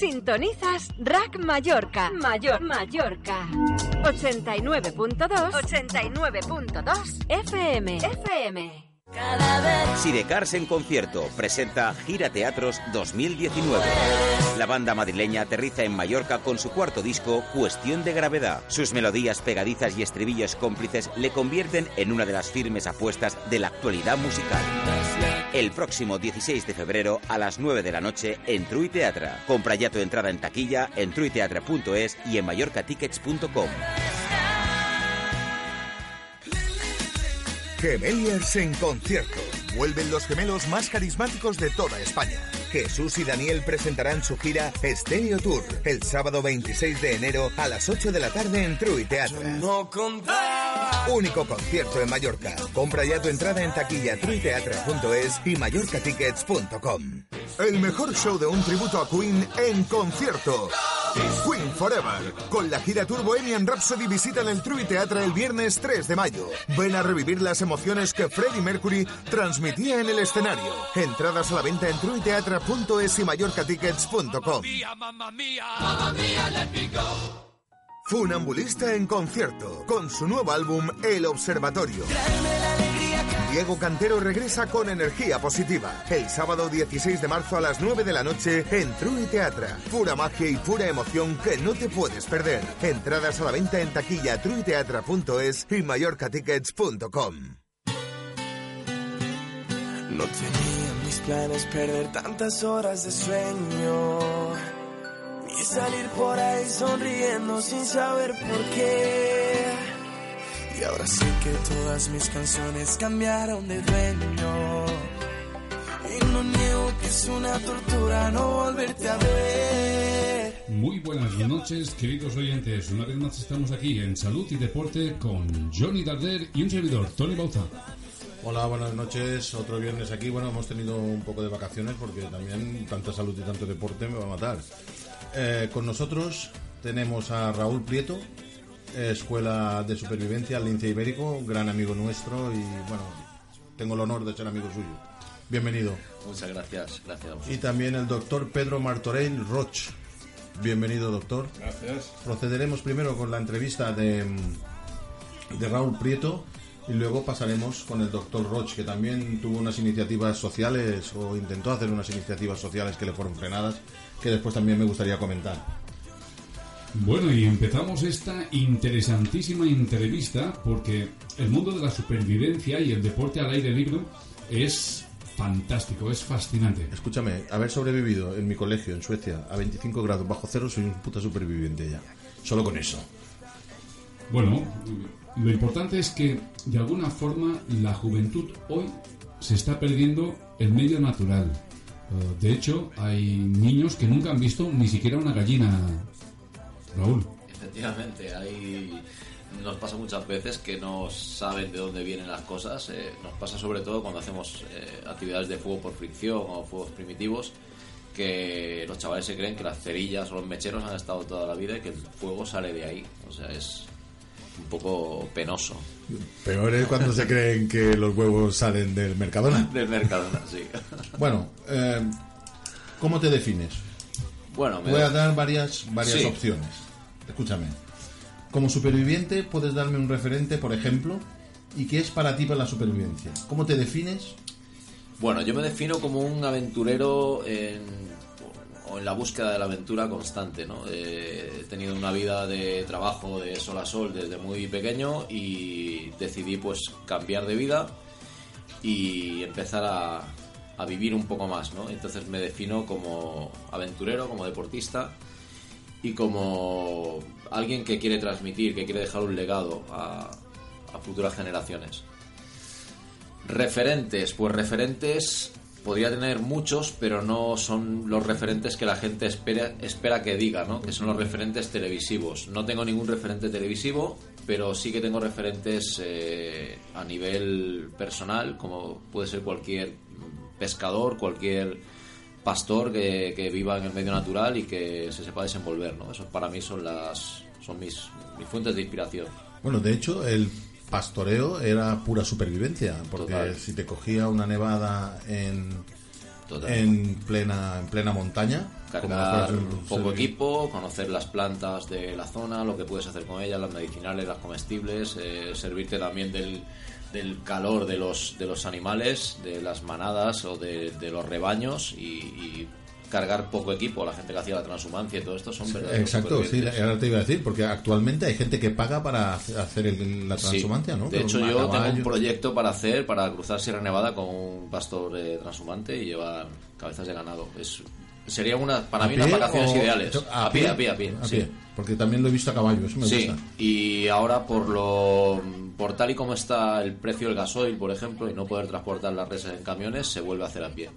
Sintonizas Rack Mallorca. Mayor Mallorca. 89.2. 89.2 FM. FM. Sidecars en concierto presenta Gira Teatros 2019. La banda madrileña aterriza en Mallorca con su cuarto disco, Cuestión de Gravedad. Sus melodías pegadizas y estribillos cómplices le convierten en una de las firmes apuestas de la actualidad musical. El próximo 16 de febrero a las 9 de la noche en Trui Teatra. Compra ya tu entrada en taquilla en truiteatra.es y en mallorcatickets.com. Gemeliers en concierto. Vuelven los gemelos más carismáticos de toda España. Jesús y Daniel presentarán su gira Stereo Tour el sábado 26 de enero a las 8 de la tarde en Trui Teatro. Único concierto en Mallorca. Compra ya tu entrada en taquilla truiteatra.es y mallorcatickets.com. El mejor show de un tributo a Queen en concierto. Queen Forever. Con la gira Tour Bohemian Rhapsody visitan el Trui Teatra el viernes 3 de mayo. Ven a revivir las emociones que Freddie Mercury transmitía en el escenario. Entradas a la venta en truiteatra.es y mallorcatickets.com. Funambulista en concierto con su nuevo álbum El Observatorio. Diego Cantero regresa con energía positiva. El sábado 16 de marzo a las 9 de la noche en True Teatra. Pura magia y pura emoción que no te puedes perder. Entradas a la venta en taquilla truiteatra.es y mallorcatickets.com. mis planes perder tantas horas de sueño. Ni salir por ahí sonriendo sin saber por qué. Y ahora sé que todas mis canciones cambiaron de dueño. Y no niego que es una tortura no volverte a ver. Muy buenas noches, queridos oyentes. Una vez más estamos aquí en Salud y Deporte con Johnny Darder y un servidor, Tony Bauza. Hola, buenas noches. Otro viernes aquí. Bueno, hemos tenido un poco de vacaciones porque también tanta salud y tanto deporte me va a matar. Eh, con nosotros tenemos a Raúl Prieto, Escuela de Supervivencia, Lince Ibérico, gran amigo nuestro y bueno, tengo el honor de ser amigo suyo. Bienvenido. Muchas gracias, gracias. Y también el doctor Pedro Martorell Roch. Bienvenido, doctor. Gracias. Procederemos primero con la entrevista de, de Raúl Prieto y luego pasaremos con el doctor Roch, que también tuvo unas iniciativas sociales o intentó hacer unas iniciativas sociales que le fueron frenadas, que después también me gustaría comentar. Bueno, y empezamos esta interesantísima entrevista porque el mundo de la supervivencia y el deporte al aire libre es fantástico, es fascinante. Escúchame, haber sobrevivido en mi colegio en Suecia a 25 grados bajo cero, soy un puta superviviente ya. Solo con eso. Bueno, lo importante es que de alguna forma la juventud hoy se está perdiendo el medio natural. Eh, De hecho, hay niños que nunca han visto ni siquiera una gallina. Raúl. Efectivamente, hay... nos pasa muchas veces que no saben de dónde vienen las cosas. eh, nos pasa sobre todo cuando hacemos eh, actividades de fuego por fricción o fuegos primitivos, que los chavales se creen que las cerillas o los mecheros han estado toda la vida y que el fuego sale de ahí. O sea, es un poco penoso. Peor es cuando se creen que los huevos salen del Mercadona. Del Mercadona, sí. Bueno, eh, ¿cómo te defines? Bueno, me Voy a dar varias, varias Sí. opciones. Escúchame. Como superviviente, puedes darme un referente, por ejemplo, y qué es para ti para la supervivencia. ¿Cómo te defines? Bueno, yo me defino como un aventurero en, en la búsqueda de la aventura constante, ¿no? Eh, he tenido una vida de trabajo de sol a sol desde muy pequeño y decidí pues cambiar de vida y empezar a, vivir un poco más, ¿no? Entonces me defino como aventurero, como deportista y como alguien que quiere transmitir, que quiere dejar un legado a futuras generaciones. Referentes, pues referentes podría tener muchos, pero no son los referentes que la gente espera, espera que diga, ¿no? Que son los referentes televisivos. No tengo ningún referente televisivo, pero sí que tengo referentes eh, a nivel personal, como puede ser cualquier pescador, cualquier pastor que, que viva en el medio natural y que se sepa desenvolver, ¿no? Eso para mí son las son mis, mis fuentes de inspiración. Bueno, de hecho, el pastoreo era pura supervivencia, porque Total. si te cogía una nevada en, en plena en plena montaña, cargar un poco equipo, conocer las plantas de la zona, lo que puedes hacer con ellas, las medicinales, las comestibles, eh, servirte también del, del calor de los, de los animales, de las manadas o de, de los rebaños y, y cargar poco equipo. La gente que hacía la transhumancia y todo esto son verdaderos Exacto, sí, supervivientes. ahora te iba a decir, porque actualmente hay gente que paga para hacer el- la Sí. transhumancia, ¿no? De hecho, a yo tengo un proyecto para hacer, para cruzar Sierra Nevada con un pastor eh, transhumante y llevar cabezas de ganado. Es, sería una, para ¿A mí pie unas vacaciones o- ideales. A, pie, a pie, a pie. sí. Porque también lo he visto a caballo, eso me Sí, gusta. y ahora por lo por tal y como está el precio del gasoil, por ejemplo, y no poder transportar las reses en camiones, se vuelve a hacer a pie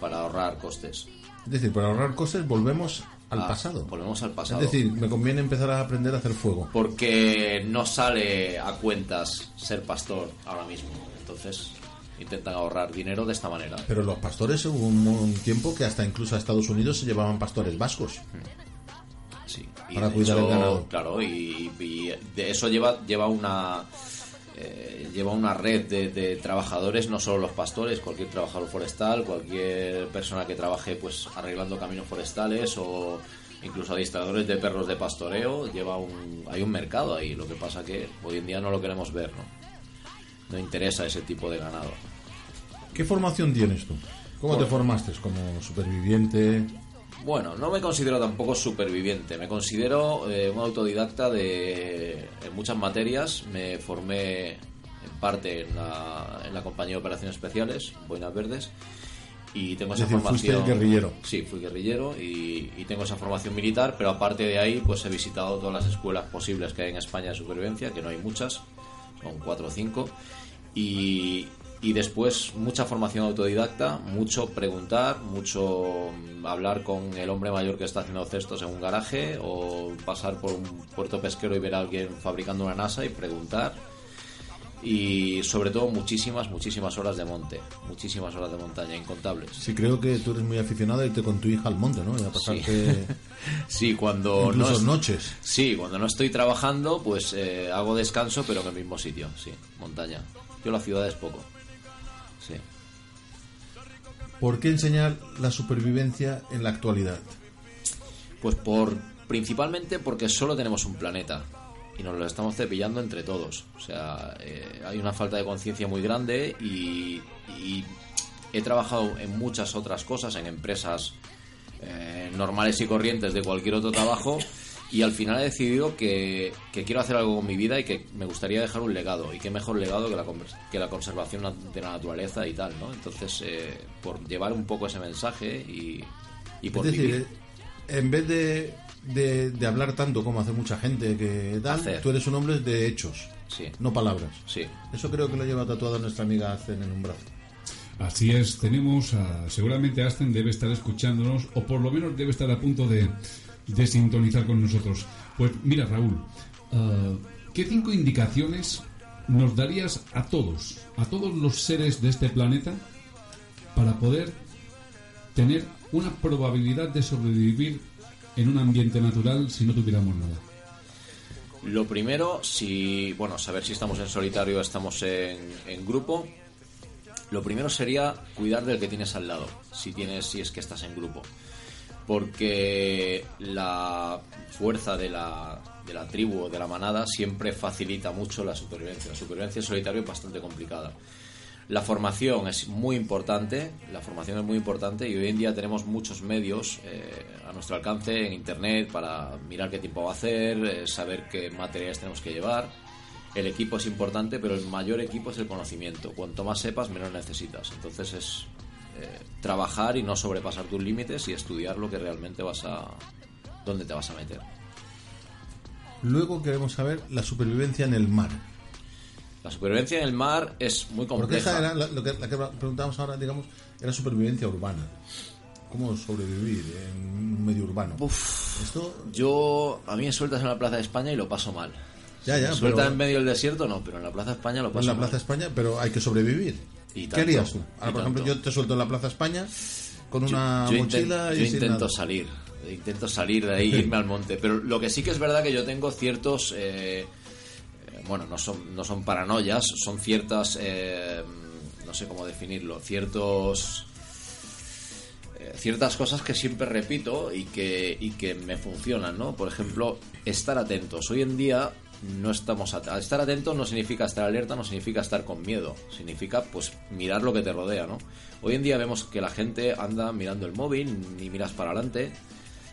para ahorrar costes. Es decir, para ahorrar cosas volvemos al Ah, pasado. Volvemos al pasado. Es decir, me conviene empezar a aprender a hacer fuego. porque no sale a cuentas ser pastor ahora mismo. Entonces, intentan ahorrar dinero de esta manera. Pero los pastores hubo un, tiempo que hasta incluso a Estados Unidos se llevaban pastores vascos. Sí. Para cuidar el ganado. Claro, y, y de eso lleva lleva una eh, lleva una red de, de trabajadores, no solo los pastores, cualquier trabajador forestal, cualquier persona que trabaje pues arreglando caminos forestales o incluso adiestradores de perros de pastoreo, lleva un hay un mercado ahí. Lo que pasa que hoy en día no lo queremos ver, ¿no? No interesa ese tipo de ganado. ¿Qué formación tienes tú? ¿Cómo te formaste? ¿Como superviviente? Bueno, no me considero tampoco superviviente, me considero eh, un autodidacta de en muchas materias, me formé en parte en la, en la compañía de operaciones especiales, Boinas Verdes, y tengo Es esa decir, fuiste formación... guerrillero. Sí, fui guerrillero y, y tengo esa formación militar, pero aparte de ahí pues he visitado todas las escuelas posibles que hay en España de supervivencia, que no hay muchas, son cuatro o cinco, y, y después mucha formación autodidacta, mucho preguntar, mucho mm, hablar con el hombre mayor que está haciendo cestos en un garaje o pasar por un puerto pesquero y ver a alguien fabricando una NASA y preguntar. Y sobre todo muchísimas, muchísimas horas de monte, muchísimas horas de montaña, incontables. Sí, creo que tú eres muy aficionado a irte con tu hija al monte, ¿no? Y a pasarte Sí, cuando incluso no es- noches. Sí, cuando no estoy trabajando, pues eh, hago descanso, pero en el mismo sitio, sí, montaña. Yo la ciudad es poco. ¿Por qué enseñar la supervivencia en la actualidad? Pues por principalmente porque solo tenemos un planeta y nos lo estamos cepillando entre todos. O sea, eh, hay una falta de conciencia muy grande y, y he trabajado en muchas otras cosas, en empresas eh, normales y corrientes de cualquier otro trabajo y al final he decidido que, que quiero hacer algo con mi vida y que me gustaría dejar un legado y qué mejor legado que la, que la conservación de la naturaleza y tal, ¿no? Entonces, eh, por llevar un poco ese mensaje y, y por es decir, vivir. eh, en vez de, de, de hablar tanto como hace mucha gente que tal, Hacer. tú eres un hombre de hechos, Sí. no palabras. Sí. Eso creo que lo lleva tatuado nuestra amiga Zen en un brazo. Así es, tenemos a, seguramente Asten debe estar escuchándonos o por lo menos debe estar a punto de, de sintonizar con nosotros. Pues mira Raúl, ah, ¿qué cinco indicaciones nos darías a todos, a todos los seres de este planeta para poder tener una probabilidad de sobrevivir en un ambiente natural si no tuviéramos nada? Lo primero, si, bueno, saber si estamos en solitario o estamos en, en grupo. Lo primero sería cuidar del que tienes al lado, si tienes, si es que estás en grupo. Porque la fuerza de la, de la tribu o de la manada siempre facilita mucho la supervivencia. La supervivencia en solitario es bastante complicada. La formación es muy importante, la formación es muy importante y hoy en día tenemos muchos medios eh, a nuestro alcance en internet para mirar qué tiempo va a hacer, eh, saber qué materiales tenemos que llevar. El equipo es importante, pero el mayor equipo es el conocimiento. Cuanto más sepas, menos necesitas. Entonces es trabajar y no sobrepasar tus límites y estudiar lo que realmente vas a... dónde te vas a meter. Luego queremos saber la supervivencia en el mar. La supervivencia en el mar es muy Porque compleja. esa era la, lo que, la que preguntábamos ahora, digamos, era supervivencia urbana. ¿Cómo sobrevivir en un medio urbano? Esto, Yo, a mí me sueltas en la Plaza de España y lo paso mal. ya, ya, Me sueltas pero en medio del desierto, no, pero en la Plaza de España lo en paso la mal. Plaza España, pero hay que sobrevivir. Y ¿Qué harías tú? Ahora, por ejemplo, yo te suelto en la Plaza España con una yo, mochila y yo intento nada. salir intento salir de ahí irme al monte pero lo que sí que es verdad que yo tengo ciertos eh, eh, bueno no son no son paranoias son ciertas eh, no sé cómo definirlo ciertos ciertas cosas que siempre repito y que, y que me funcionan, ¿no? Por ejemplo, estar atentos. Hoy en día no estamos at- estar atentos no significa estar alerta, no significa estar con miedo, significa pues mirar lo que te rodea, ¿no? Hoy en día vemos que la gente anda mirando el móvil, ni miras para adelante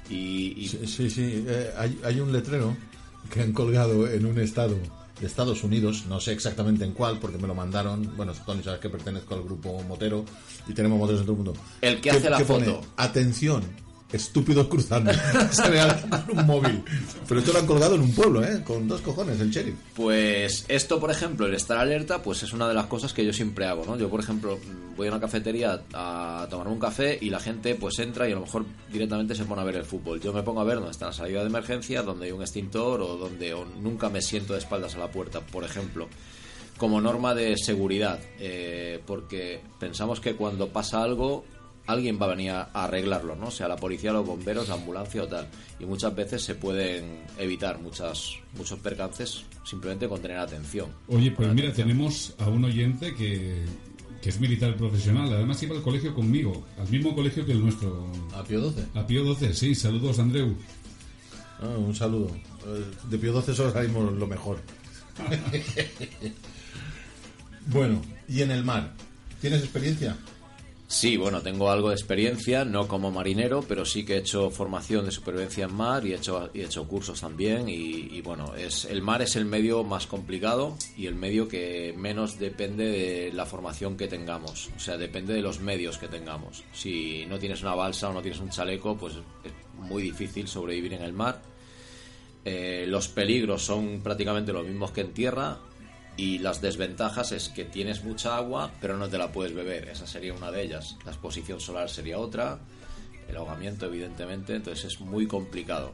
y, y- Sí, sí, sí. eh, hay, hay un letrero que han colgado en un estado de Estados Unidos, no sé exactamente en cuál, porque me lo mandaron. Bueno, Tony, sabes que pertenezco al grupo Motero y tenemos moteros en todo el mundo. El que hace la pone, foto. Atención, estúpidos cruzando. Se con un móvil. Pero esto lo han colgado en un pueblo, ¿eh? Con dos cojones, el sheriff. Pues esto, por ejemplo, el estar alerta, pues es una de las cosas que yo siempre hago, ¿no? Yo, por ejemplo, voy a una cafetería a tomarme un café y la gente pues entra y a lo mejor directamente se pone a ver el fútbol. Yo me pongo a ver dónde está la salida de emergencia, donde hay un extintor o donde o nunca me siento de espaldas a la puerta, por ejemplo. Como norma de seguridad, eh, porque pensamos que cuando pasa algo alguien va a venir a arreglarlo, ¿no? Sea la policía, los bomberos, la ambulancia o tal. Y muchas veces se pueden evitar muchas, muchos percances simplemente con tener atención. Oye, pues mira, atención. tenemos a un oyente que, que es militar profesional. Además iba al colegio conmigo, al mismo colegio que el nuestro. A Pío 12. A Pío 12, sí. Saludos, Andreu. Ah, un saludo. Eh, De Pío 12 solo salimos lo mejor. bueno, y en el mar. ¿Tienes experiencia? Sí, bueno, tengo algo de experiencia, no como marinero, pero sí que he hecho formación de supervivencia en mar y he hecho, y he hecho cursos también. Y, bueno, es, el mar es el medio más complicado y el medio que menos depende de la formación que tengamos. O sea, depende de los medios que tengamos. Si no tienes una balsa o no tienes un chaleco, pues es muy difícil sobrevivir en el mar. Eh, los peligros son prácticamente los mismos que en tierra y las desventajas es que tienes mucha agua pero no te la puedes beber. Esa sería una de ellas. La exposición solar sería otra. El ahogamiento, evidentemente. Entonces es muy complicado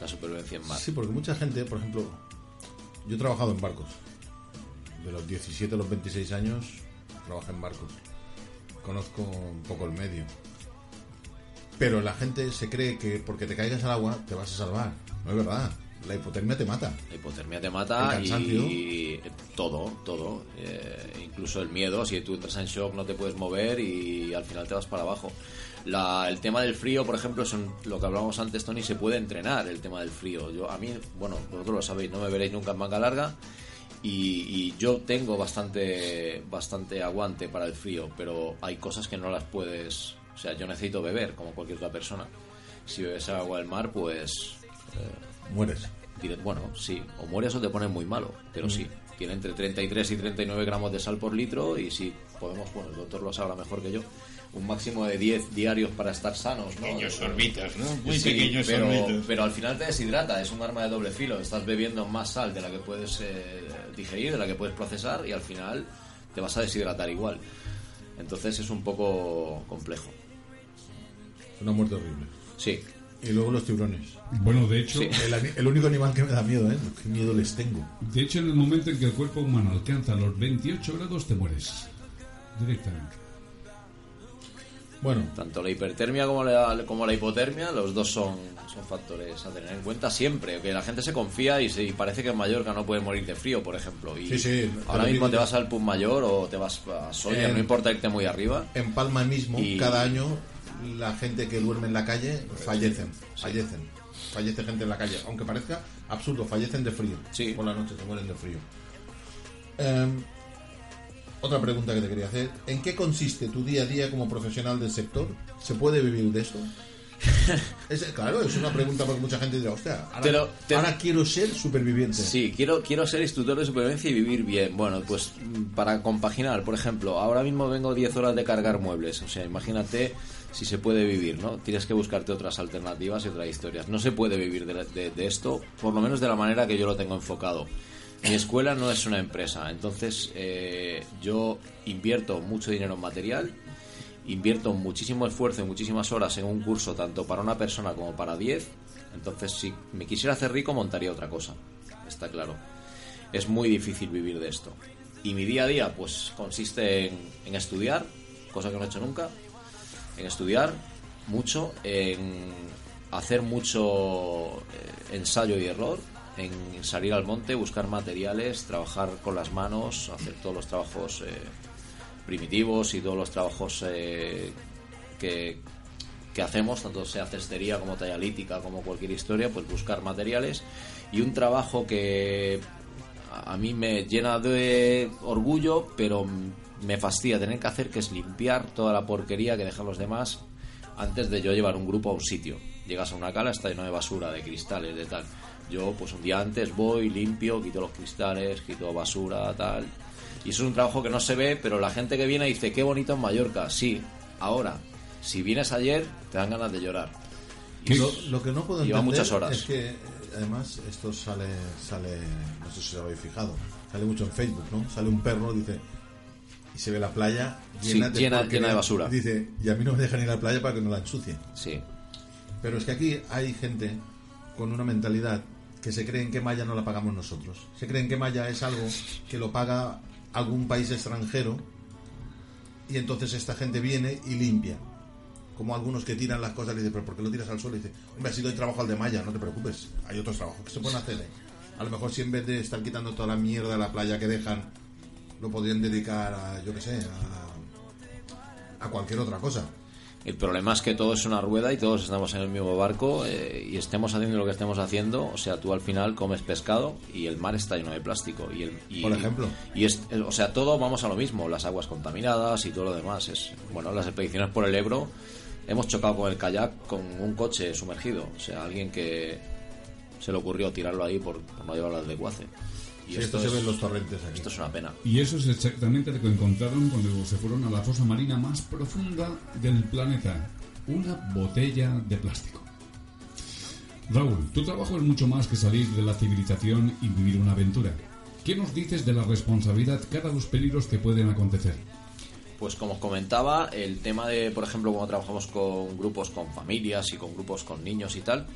la supervivencia en mar. Sí, porque mucha gente, por ejemplo, yo he trabajado en barcos. De los 17 a los 26 años trabajé en barcos. Conozco un poco el medio. Pero la gente se cree que porque te caigas al agua te vas a salvar. No es verdad. La hipotermia te mata. La hipotermia te mata y todo, todo. Eh, incluso el miedo, si tú entras en shock no te puedes mover y al final te vas para abajo. La- el tema del frío, por ejemplo, son lo que hablábamos antes, Tony, se puede entrenar el tema del frío. Yo, a mí, bueno, vosotros lo sabéis, no me veréis nunca en manga larga y, y yo tengo bastante, bastante aguante para el frío, pero hay cosas que no las puedes... O sea, yo necesito beber, como cualquier otra persona. Si bebes agua del mar, pues... eh, Mueres. Bueno, sí, o mueres o te pones muy malo, pero sí, tiene entre 33 y 39 gramos de sal por litro y si podemos, bueno, el doctor lo sabrá mejor que yo, un máximo de 10 diarios para estar sanos, ¿no? Pequeños sorbitas, ¿no? Muy Sí, pequeños pero, sorbitos. pero al final te deshidrata, es un arma de doble filo, estás bebiendo más sal de la que puedes eh, digerir, de la que puedes procesar y al final te vas a deshidratar igual. Entonces es un poco complejo. Una muerte horrible. Sí, Y luego los tiburones. Bueno, de hecho, Sí. El, el único animal que me da miedo, ¿eh? Qué miedo les tengo. de hecho, en el momento en que el cuerpo humano alcanza los 28 grados, te mueres. Directamente. Bueno, Tanto la hipertermia como la, como la hipotermia, los dos son, son factores a tener en cuenta siempre. Que la gente se confía y, se, y parece que en Mallorca no puede morir de frío, por ejemplo. Y Sí, sí, ahora mismo te vas al Pub Mayor o te vas a Soria, En- no importa irte muy arriba. en Palma mismo, Y- cada año, la gente que duerme en la calle fallecen. Fallecen. Fallece gente en la calle. Aunque parezca absurdo, fallecen de frío. Sí. Por la noche se mueren de frío. Em, otra pregunta que te quería hacer. ¿En qué consiste tu día a día como profesional del sector? ¿Se puede vivir de esto? Es- claro, es una pregunta porque mucha gente dirá, hostia, ahora, Te lo- te- ahora quiero ser superviviente. Sí, quiero, quiero ser instructor de supervivencia y vivir bien. Bueno, pues mm, para compaginar, por ejemplo, ahora mismo vengo 10 horas de cargar muebles. O sea, imagínate si se puede vivir, ¿no? Tienes que buscarte otras alternativas y otras historias. No se puede vivir de, esto, por lo menos de la manera que yo lo tengo enfocado. mi escuela no es una empresa, entonces eh, yo invierto mucho dinero en material, invierto muchísimo esfuerzo y muchísimas horas en un curso, tanto para una persona como para 10. Entonces, si me quisiera hacer rico, montaría otra cosa, está claro. Es muy difícil vivir de esto. Y mi día a día, pues consiste en, en estudiar, cosa que no he hecho nunca, en estudiar mucho, en hacer mucho eh, ensayo y error, en salir al monte, buscar materiales, trabajar con las manos, hacer todos los trabajos eh, primitivos y todos los trabajos eh, que, que hacemos, tanto sea cestería como talla lítica, como cualquier historia, pues buscar materiales. Y un trabajo que a mí me llena de orgullo, pero me fastidia tener que hacer, que es limpiar toda la porquería que dejan los demás antes de yo llevar un grupo a un sitio. Llegas a una cala, está lleno de basura, de cristales, de tal. Yo, pues un día antes voy, limpio, quito los cristales, quito basura, tal. Y eso es un trabajo que no se ve, pero la gente que viene dice, qué bonito en Mallorca. Sí, ahora, si vienes ayer, te dan ganas de llorar. Y Lo, que no puedo Lleva entender muchas horas. es que, además, esto sale, sale, no sé si os habéis fijado, sale mucho en Facebook, ¿no? Sale un perro, dice, y se ve la playa Sí, llena, llena- porquería. llena de basura. Dice, y a mí no me dejan ir a la playa para que no la ensucien. Sí. Pero es que aquí hay gente con una mentalidad que se creen que Maya no la pagamos nosotros. Se creen que Maya es algo que lo paga algún país extranjero y entonces esta gente viene y limpia. Como algunos que tiran las cosas y dicen, pero ¿por qué lo tiras al suelo? Y dice, hombre, ha sido el trabajo al de Maya, no te preocupes. Hay otros trabajos que se pueden hacer. ¿eh? A lo mejor si en vez de estar quitando toda la mierda de la playa que dejan, lo podrían dedicar a, yo qué sé, a, a cualquier otra cosa. El problema es que todo es una rueda y todos estamos en el mismo barco eh, y estemos haciendo lo que estemos haciendo. O sea, tú al final comes pescado y el mar está lleno de plástico. Y el, y- Por ejemplo. Y es, eh, o sea, todo vamos a lo mismo. Las aguas contaminadas y todo lo demás. Es, bueno, las expediciones por el Ebro hemos chocado con el kayak con un coche sumergido. O sea, alguien que se le ocurrió tirarlo ahí por, por no llevarlo al desguace. Y Sí, esto se es- ve en los torrentes aquí. Esto es una pena. Y eso es exactamente lo que encontraron cuando se fueron a la fosa marina más profunda del planeta. Una botella de plástico. Raúl, tu trabajo es mucho más que salir de la civilización y vivir una aventura. ¿Qué nos dices de la responsabilidad cara a los peligros que pueden acontecer? Pues como os comentaba, el tema de, por ejemplo, cuando trabajamos con grupos con familias y con grupos con niños y tal,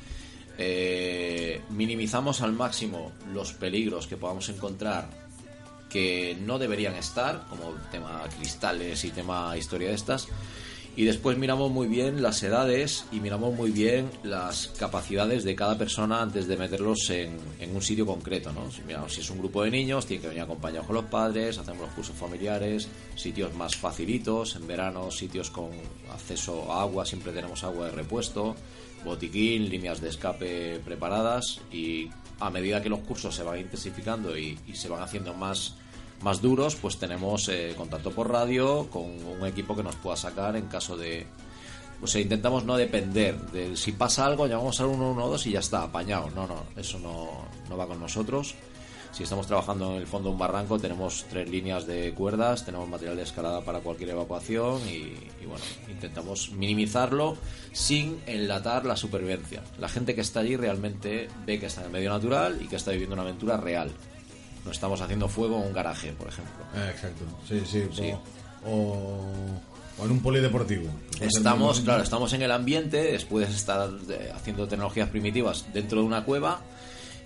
eh, minimizamos al máximo los peligros que podamos encontrar que no deberían estar, como tema cristales y tema historia de estas, y después miramos muy bien las edades y miramos muy bien las capacidades de cada persona antes de meterlos en, un sitio concreto, ¿no? Si, miramos, si es un grupo de niños, tienen que venir acompañados con los padres, hacemos los cursos familiares, sitios más facilitos, en verano sitios con acceso a agua, siempre tenemos agua de repuesto, botiquín, líneas de escape preparadas y a medida que los cursos se van intensificando y se van haciendo más más duros, pues tenemos eh, contacto por radio con un equipo que nos pueda sacar en caso de... O sea, intentamos no depender de si pasa algo, llamamos al 112 y ya está, apañado. No, no, eso no, no va con nosotros. Si estamos trabajando en el fondo de un barranco, tenemos tres líneas de cuerdas, tenemos material de escalada para cualquier evacuación y, y bueno, intentamos minimizarlo sin enlatar la supervivencia. La gente que está allí realmente ve que está en el medio natural y que está viviendo una aventura real. No estamos haciendo fuego en un garaje, por ejemplo. Eh, exacto. Sí, sí. Sí. O, en un polideportivo. Estamos, claro, estamos en el ambiente, puedes estar eh, haciendo tecnologías primitivas dentro de una cueva,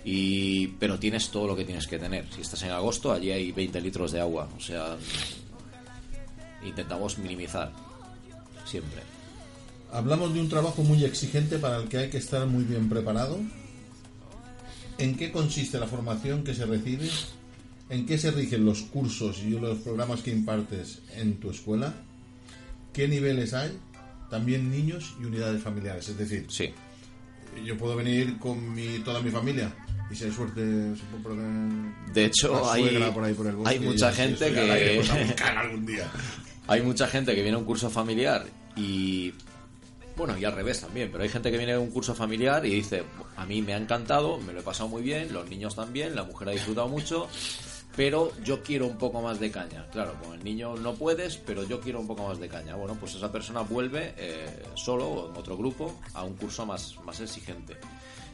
y pero tienes todo lo que tienes que tener. Si estás en agosto, allí hay 20 litros de agua. O sea, intentamos minimizar siempre. Hablamos de un trabajo muy exigente para el que hay que estar muy bien preparado. ¿En qué consiste la formación que se recibe? ¿En qué se rigen los cursos y los programas que impartes en tu escuela? ¿Qué niveles hay? También niños y unidades familiares. Es decir, Sí. yo puedo venir con mi, toda mi familia y si hay suerte De hecho, hay- por ahí por el hay mucha gente que- pues, algún día. Hay mucha gente que viene a un curso familiar y. Bueno, y al revés también, pero hay gente que viene a un curso familiar y dice: A mí me ha encantado, me lo he pasado muy bien, los niños también, la mujer ha disfrutado mucho, pero yo quiero un poco más de caña. Claro, con el niño no puedes, pero yo quiero un poco más de caña. Bueno, pues esa persona vuelve eh, solo o en otro grupo a un curso más, más exigente.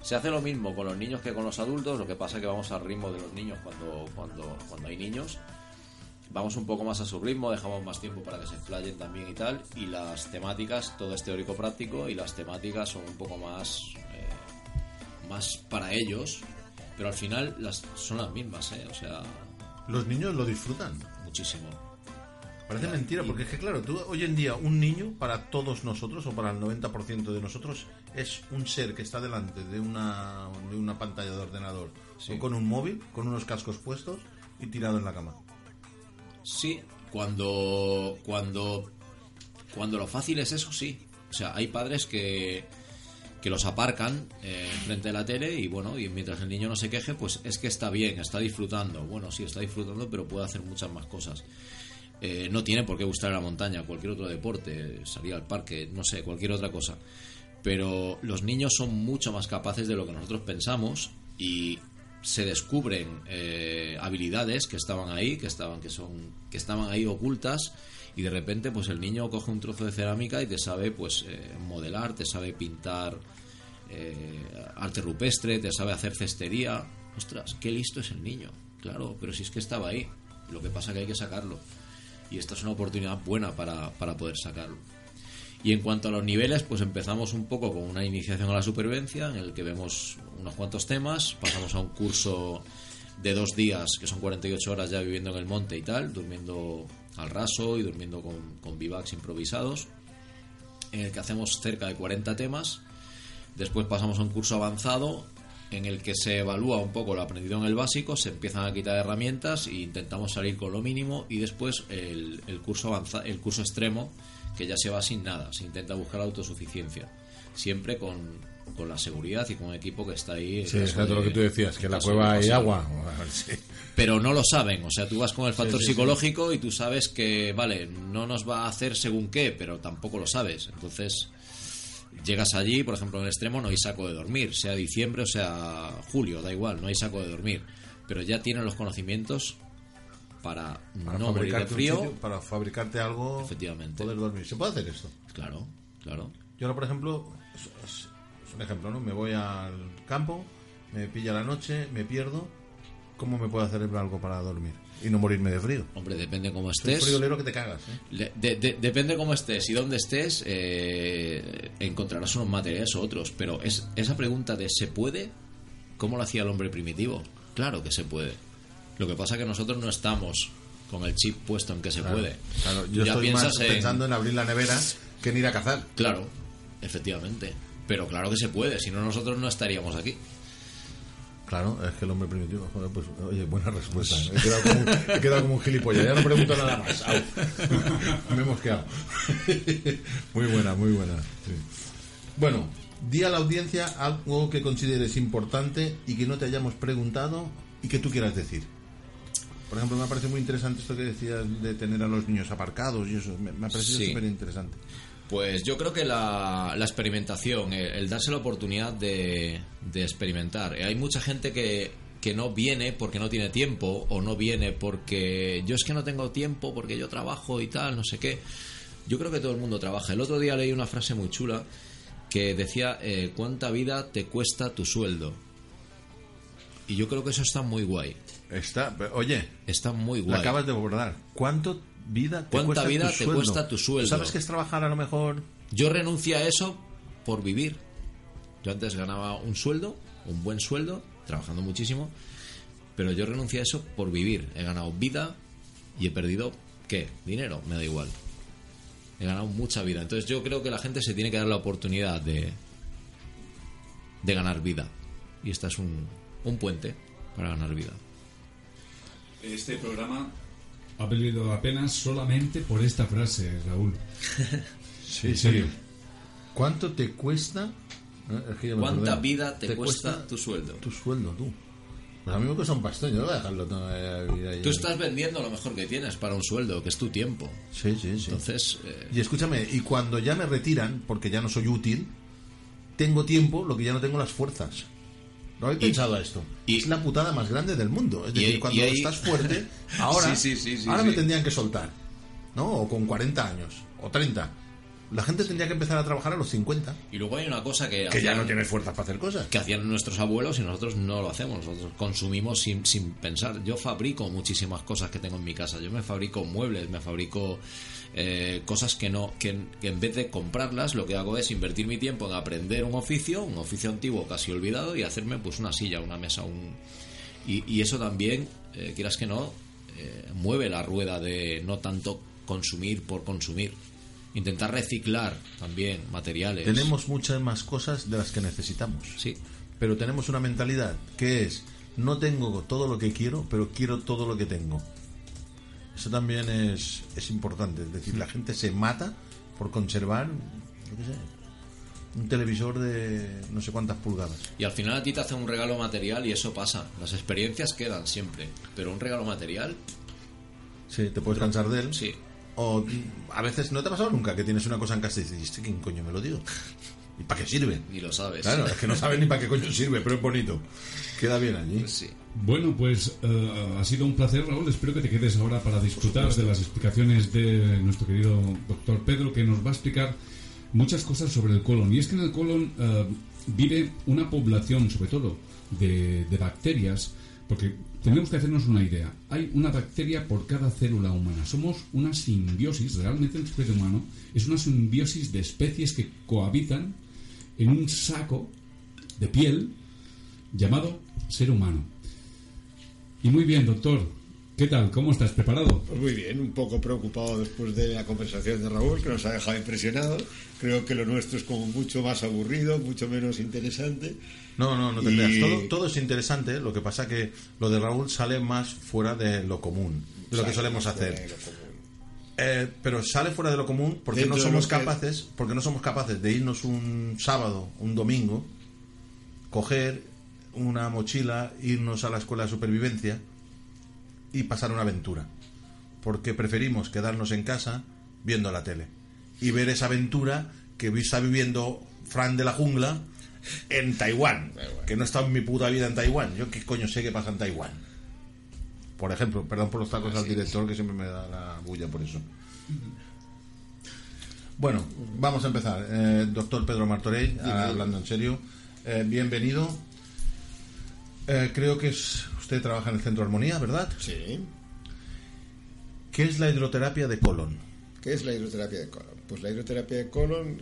Se hace lo mismo con los niños que con los adultos, lo que pasa es que vamos al ritmo de los niños cuando, cuando, cuando hay niños. Vamos un poco más a su ritmo, dejamos más tiempo para que se explayen también y tal. Y las temáticas, todo es teórico práctico y las temáticas son un poco más, eh, más para ellos. Pero al final las, son las mismas, ¿eh? O sea, Los niños lo disfrutan. muchísimo. Parece mentira, porque es que claro, tú hoy en día un niño para todos nosotros o para el 90% de nosotros es un ser que está delante de una, de una pantalla de ordenador o con un móvil, con unos cascos puestos y tirado en la cama. Sí, cuando, cuando, cuando lo fácil es eso, sí. O sea, hay padres que, que los aparcan eh, frente de la tele y bueno, y mientras el niño no se queje, pues es que está bien, está disfrutando. Bueno, sí, está disfrutando, pero puede hacer muchas más cosas. Eh, no tiene por qué gustar la montaña, cualquier otro deporte, salir al parque, no sé, cualquier otra cosa. Pero los niños son mucho más capaces de lo que nosotros pensamos y se descubren eh, habilidades que estaban ahí, que estaban, que son, que estaban ahí ocultas y de repente pues el niño coge un trozo de cerámica y te sabe pues eh, modelar, te sabe pintar eh, arte rupestre, te sabe hacer cestería. Ostras, qué listo es el niño. Claro, pero si es que estaba ahí. Lo que pasa que hay que sacarlo. Y esta es una oportunidad buena para, para poder sacarlo. Y en cuanto a los niveles, pues empezamos un poco con una iniciación a la supervivencia, en el que vemos unos cuantos temas, pasamos a un curso de dos días, que son 48 horas ya viviendo en el monte y tal, durmiendo al raso y durmiendo con, con improvisados, en el que hacemos cerca de 40 temas. Después pasamos a un curso avanzado en el que se evalúa un poco lo aprendido en el básico, se empiezan a quitar herramientas e intentamos salir con lo mínimo y después el, el curso avanza, el curso extremo que ya se va sin nada, se intenta buscar autosuficiencia, siempre con, con la seguridad y con un equipo que está ahí. Sí, exacto de- lo que tú decías, que en la cueva hay agua. Sí. Pero no lo saben, o sea, tú vas con el factor sí, sí. psicológico y tú sabes que, vale, no nos va a hacer según qué, pero tampoco lo sabes. Entonces, llegas allí, por ejemplo, en el extremo no hay saco de dormir, sea diciembre o sea julio, da igual, no hay saco de dormir. Pero ya tienen los conocimientos para, Para no morir de frío. sitio, para fabricarte algo, Efectivamente. poder dormir. ¿Se puede hacer esto? Claro, claro. Yo ahora, por ejemplo, es, un ejemplo, ¿no? Me voy al campo, me pilla la noche, me pierdo. ¿Cómo me puedo hacer algo para dormir y no morirme de frío? Hombre, depende cómo Soy estés. friolero que te cagas, ¿eh? De- depende cómo estés y dónde estés, eh, encontrarás unos materiales u otros. Pero es, esa pregunta de ¿se puede? ¿Cómo lo hacía el hombre primitivo? Claro que se puede. Lo que pasa es que nosotros no estamos con el chip puesto en que se Claro, puede. claro, yo ya estoy más piensas pensando en abrir la nevera que en ir a cazar. Claro, efectivamente. Pero claro que se puede, si no nosotros no estaríamos aquí. Claro, es que el hombre primitivo, joder, pues, oye, buena respuesta. ¿eh? He quedado como, un- he quedado como un gilipollas, ya no pregunto nada más. Au. Me hemos quedado. Muy buena, muy buena. sí. Bueno, di a la audiencia algo que consideres importante y que no te hayamos preguntado y que tú quieras decir. Por ejemplo, me ha parecido muy interesante esto que decías de tener a los niños aparcados y eso. Me, me ha parecido Sí. súper interesante. Pues yo creo que la, la experimentación, el, el darse la oportunidad de, de experimentar. Eh, Hay mucha gente que, que no viene porque no tiene tiempo o no viene porque yo es que no tengo tiempo porque yo trabajo y tal, no sé qué. Yo creo que todo el mundo trabaja. El otro día leí una frase muy chula que decía eh, cuánta vida te cuesta tu sueldo. Y yo creo que eso está muy guay. Está, oye, Está muy guay. acabas de abordar. ¿Cuánto vida te ¿Cuánta cuesta vida tu te sueldo? cuesta tu sueldo? ¿Sabes que es trabajar a lo mejor? Yo renuncié a eso por vivir. Yo antes ganaba un sueldo, un buen sueldo, trabajando muchísimo, pero yo renuncié a eso por vivir. He ganado vida y he perdido, ¿qué? Dinero, me da igual. He ganado mucha vida. Entonces yo creo que la gente se tiene que dar la oportunidad de, de ganar vida. Y esta es un, un puente para ganar vida. Este programa ha valido la pena solamente por esta frase, Raúl. Sí, En serio. ¿Cuánto te cuesta? eh, ¿Cuánta acordé. vida te cuesta tu sueldo? Tu sueldo, tú. Pues a mí me cuesta un pastón, yo no voy a dejarlo toda la vida ahí. Tú estás vendiendo lo mejor que tienes para un sueldo, que es tu tiempo. Sí, sí, sí. Entonces, eh, Y escúchame, y cuando ya me retiran, porque ya no soy útil, tengo tiempo, lo que ya no tengo las fuerzas. ¿No habéis Y- pensado a esto? y- es la putada más grande del mundo. Es decir, cuando y estás fuerte, ahora, Sí, sí, sí, sí, ahora me tendrían que soltar. ¿No? O con 40 años, o 30. La gente tendría que empezar a trabajar a los 50. Y luego hay una cosa que... Que ya no tienes fuerzas para hacer cosas. que hacían nuestros abuelos y nosotros no lo hacemos. Nosotros consumimos sin, sin pensar. Yo fabrico muchísimas cosas que tengo en mi casa. Yo me fabrico muebles, me fabrico eh, cosas que no que, que en vez de comprarlas lo que hago es invertir mi tiempo en aprender un oficio, un oficio antiguo casi olvidado y hacerme pues una silla, una mesa, un y, y eso también, eh, quieras que no, eh, mueve la rueda de no tanto consumir por consumir. Intentar reciclar también materiales. Tenemos muchas más cosas de las que necesitamos. Sí. Pero tenemos una mentalidad que es, no tengo todo lo que quiero, pero quiero todo lo que tengo. Eso también es, es importante. Es decir, la gente se mata por conservar, yo qué sé, un televisor de no sé cuántas pulgadas. Y al final a ti te hacen un regalo material y eso pasa. Las experiencias quedan siempre. Pero un regalo material, Sí, te puedes cansar de él. sí. O a veces no te ha pasado nunca que tienes una cosa en casa y dices, ¿este quién coño me lo dio? ¿Y para qué sirve? Y lo sabes. Claro, es que no sabes ni para qué coño sirve, pero es bonito. Queda bien allí. Sí. Bueno, pues eh, ha sido un placer, Raúl. Espero que te quedes ahora para disfrutar de las explicaciones de nuestro querido doctor Pedro, que nos va a explicar muchas cosas sobre el colon. Y es que en el colon eh, vive una población, sobre todo, de, de bacterias, porque tenemos que hacernos una idea. Hay una bacteria por cada célula humana. Somos una simbiosis, realmente el especie humano es una simbiosis de especies que cohabitan en un saco de piel llamado ser humano. Y muy bien, doctor. ¿Qué tal? ¿Cómo estás? ¿Preparado? Pues muy bien, un poco preocupado después de la conversación de Raúl, que nos ha dejado impresionados. Creo que lo nuestro es como mucho más aburrido, mucho menos interesante. No, no, no te Y- creas. Todo, todo es interesante, lo que pasa que lo de Raúl sale más fuera de lo común, de lo que solemos hacer. Eh, pero sale fuera de lo común porque Dentro no somos lo que- capaces, porque no somos capaces de irnos un sábado, un domingo, coger una mochila, irnos a la escuela de supervivencia y pasar una aventura. Porque preferimos quedarnos en casa viendo la tele y ver esa aventura que está viviendo Fran de la jungla en Taiwán, que no he estado en mi puta vida en Taiwán. Yo qué coño sé qué pasa en Taiwán. Por ejemplo, perdón por los tacos al director que siempre me da la bulla por eso. Bueno, vamos a empezar. Eh, doctor Pedro Martorell, hablando en serio, eh, bienvenido. Eh, creo que es, usted trabaja en el Centro Armonía, ¿verdad? Sí. ¿Qué es la hidroterapia de colon? ¿Qué es la hidroterapia de colon? Pues la hidroterapia de colon,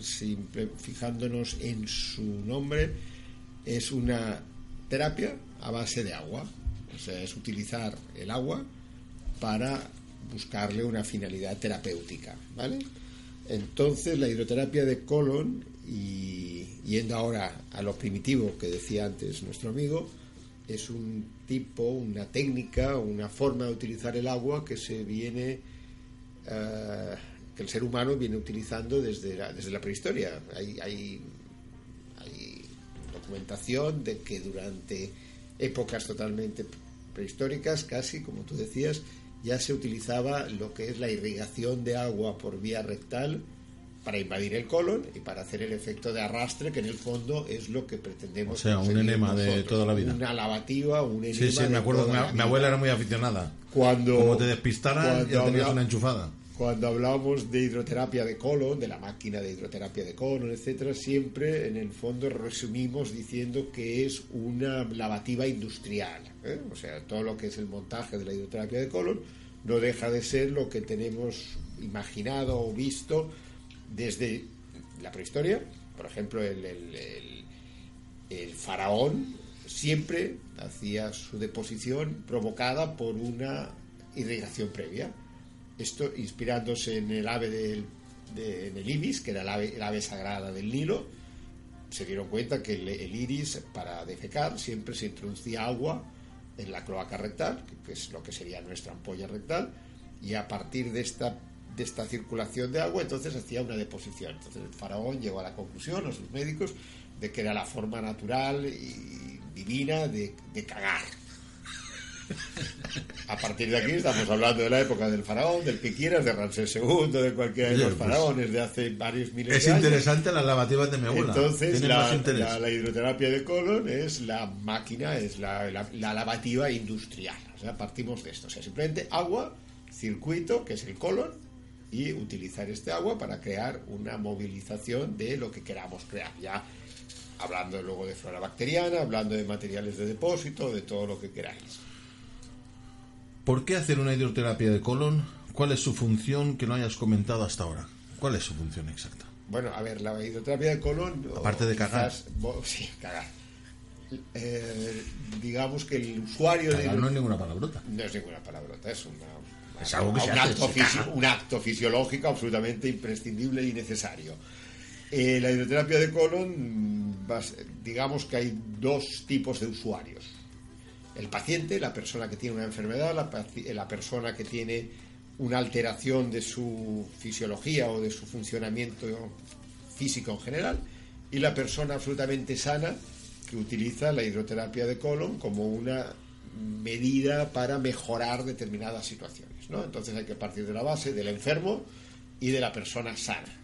fijándonos en su nombre, es una terapia a base de agua. O sea, es utilizar el agua para buscarle una finalidad terapéutica, ¿vale? Entonces, la hidroterapia de colon, y yendo ahora a lo primitivo que decía antes nuestro amigo, es un tipo, una técnica, una forma de utilizar el agua que se viene eh, que el ser humano viene utilizando desde la, desde la prehistoria. Hay, hay, hay documentación de que durante épocas totalmente prehistóricas, casi como tú decías, ya se utilizaba lo que es la irrigación de agua por vía rectal para invadir el colon y para hacer el efecto de arrastre, que en el fondo es lo que pretendemos. O sea, un enema de nosotros. toda la vida. Una lavativa, un enema. Sí, sí, de me acuerdo. Mi, mi abuela era muy aficionada. Cuando, Como te despistaran, ya tenías una enchufada. cuando hablamos de hidroterapia de colon, de la máquina de hidroterapia de colon, etcétera, siempre en el fondo resumimos diciendo que es una lavativa industrial. ¿eh? O sea, todo lo que es el montaje de la hidroterapia de colon no deja de ser lo que tenemos imaginado o visto desde la prehistoria. Por ejemplo, el, el- el- el faraón siempre hacía su deposición provocada por una irrigación previa. Esto inspirándose en el ave del, de- en el ibis, que era el ave, el ave sagrada del Nilo, se dieron cuenta que el, el iris para defecar siempre se introducía agua en la cloaca rectal, que- que es lo que sería nuestra ampolla rectal, y a partir de esta de esta circulación de agua, entonces hacía una deposición. Entonces el faraón llegó a la conclusión, a sus médicos, de que era la forma natural y divina de, de cagar. A partir de aquí estamos hablando de la época del faraón, del que quieras, de Ramsés II, de cualquiera de los pues, faraones de hace varios miles Es de años. interesante las lavativas de mi abuela. Entonces, la, hidroterapia de colon es la máquina, es la, la- la lavativa industrial. O sea, partimos de esto. O sea, simplemente agua, circuito, que es el colon, y utilizar este agua para crear una movilización de lo que queramos crear. Ya hablando luego de flora bacteriana, hablando de materiales de depósito, de todo lo que queráis. ¿Por qué hacer una hidroterapia de colon? ¿Cuál es su función que no hayas comentado hasta ahora? ¿Cuál es su función exacta? Bueno, a ver, la hidroterapia de colon... Aparte de cagar. quizás- bo- sí, cagar. Eh, digamos que el usuario de... No es ninguna palabrota. No es ninguna palabrota, es una, Es algo que un, se hace, acto se un acto fisiológico absolutamente imprescindible y necesario. Eh, la hidroterapia de colon, mm, digamos que hay dos tipos de usuarios. El paciente, la persona que tiene una enfermedad, la, paci- la persona que tiene una alteración de su fisiología o de su funcionamiento físico en general, y la persona absolutamente sana que utiliza la hidroterapia de colon como una medida para mejorar determinadas situaciones. ¿no? Entonces hay que partir de la base del enfermo y de la persona sana.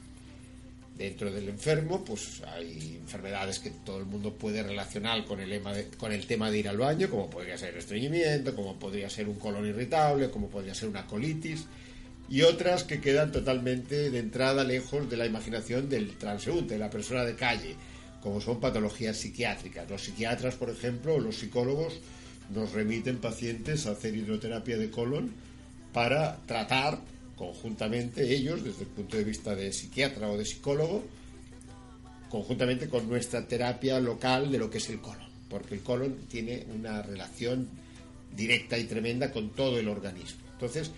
Dentro del enfermo, pues hay enfermedades que todo el mundo puede relacionar con el, con el tema de ir al baño, como podría ser el estreñimiento, como podría ser un colon irritable, como podría ser una colitis, y otras que quedan totalmente de entrada lejos de la imaginación del transeúnte, de la persona de calle, como son patologías psiquiátricas. Los psiquiatras, por ejemplo, o los psicólogos nos remiten pacientes a hacer hidroterapia de colon para tratar conjuntamente ellos, desde el punto de vista de psiquiatra o de psicólogo, conjuntamente con nuestra terapia local de lo que es el colon, porque el colon tiene una relación directa y tremenda con todo el organismo. Entonces,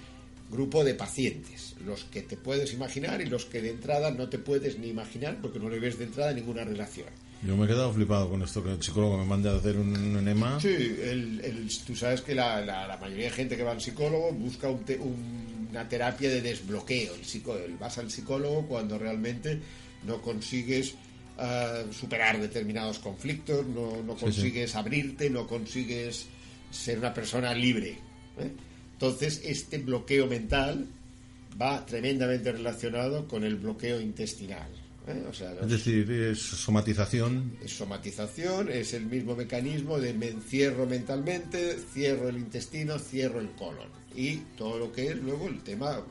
grupo de pacientes, los que te puedes imaginar y los que de entrada no te puedes ni imaginar porque no le ves de entrada ninguna relación. Yo me he quedado flipado con esto que el psicólogo me manda a hacer un, un enema. Sí, el- el- tú sabes que la, la- la mayoría de gente que va al psicólogo busca un te- un- una terapia de desbloqueo. El psico- el- vas al psicólogo cuando realmente no consigues ah, superar determinados conflictos, no, no Sí, consigues abrirte, no consigues ser una persona libre. ¿eh? Entonces, este bloqueo mental va tremendamente relacionado con el bloqueo intestinal. ¿Eh? O sea, Es decir, es somatización. es somatización, es el mismo mecanismo de me encierro mentalmente, cierro el intestino, cierro el colon. Y todo lo que es luego el tema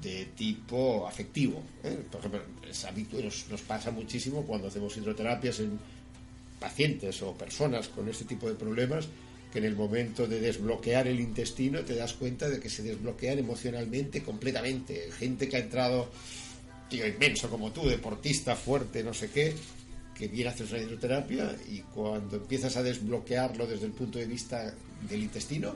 de tipo afectivo. ¿eh? Por ejemplo, es habitu- nos, nos pasa muchísimo cuando hacemos hidroterapias en pacientes o personas con este tipo de problemas que en el momento de desbloquear el intestino te das cuenta de que se desbloquean emocionalmente completamente. Gente que ha entrado tío inmenso como tú, deportista fuerte, no sé qué, que viene a hacer hidroterapia y cuando empiezas a desbloquearlo desde el punto de vista del intestino,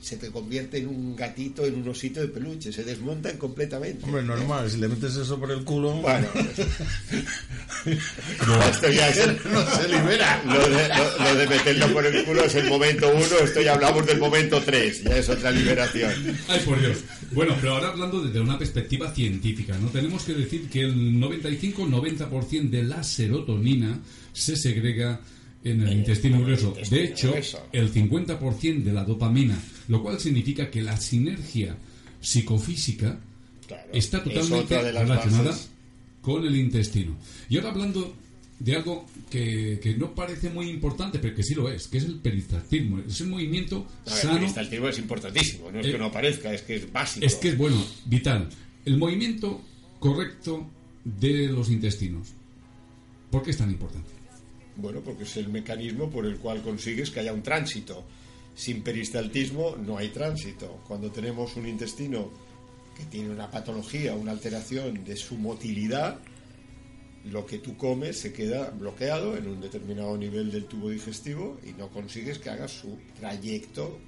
se te convierte en un gatito, en un osito de peluche, se desmontan completamente. Hombre, normal, si le metes eso por el culo. Bueno, esto ya es no se libera. Lo de, lo- lo de meterlo por el culo es el momento uno, esto ya hablamos del momento tres, ya es otra liberación. Ay, por Dios. Bueno, pero ahora hablando desde una perspectiva científica, ¿no? Tenemos que decir que el 95-90% de la serotonina se segrega en el intestino grueso. De hecho, el 50% de la dopamina, lo cual significa que la sinergia psicofísica Claro, está es totalmente relacionada bases. con el intestino. Y ahora hablando de algo que, que no parece muy importante, pero que sí lo es, que es el peristaltismo. Es un movimiento ver, sano. el peristaltismo es importantísimo, no es Eh, que no aparezca, es que es básico. Es que es bueno, vital. El movimiento correcto de los intestinos. ¿Por qué es tan importante? Bueno, porque es el mecanismo por el cual consigues que haya un tránsito. Sin peristaltismo no hay tránsito. Cuando tenemos un intestino que tiene una patología, una alteración de su motilidad, lo que tú comes se queda bloqueado en un determinado nivel del tubo digestivo y no consigues que haga su trayecto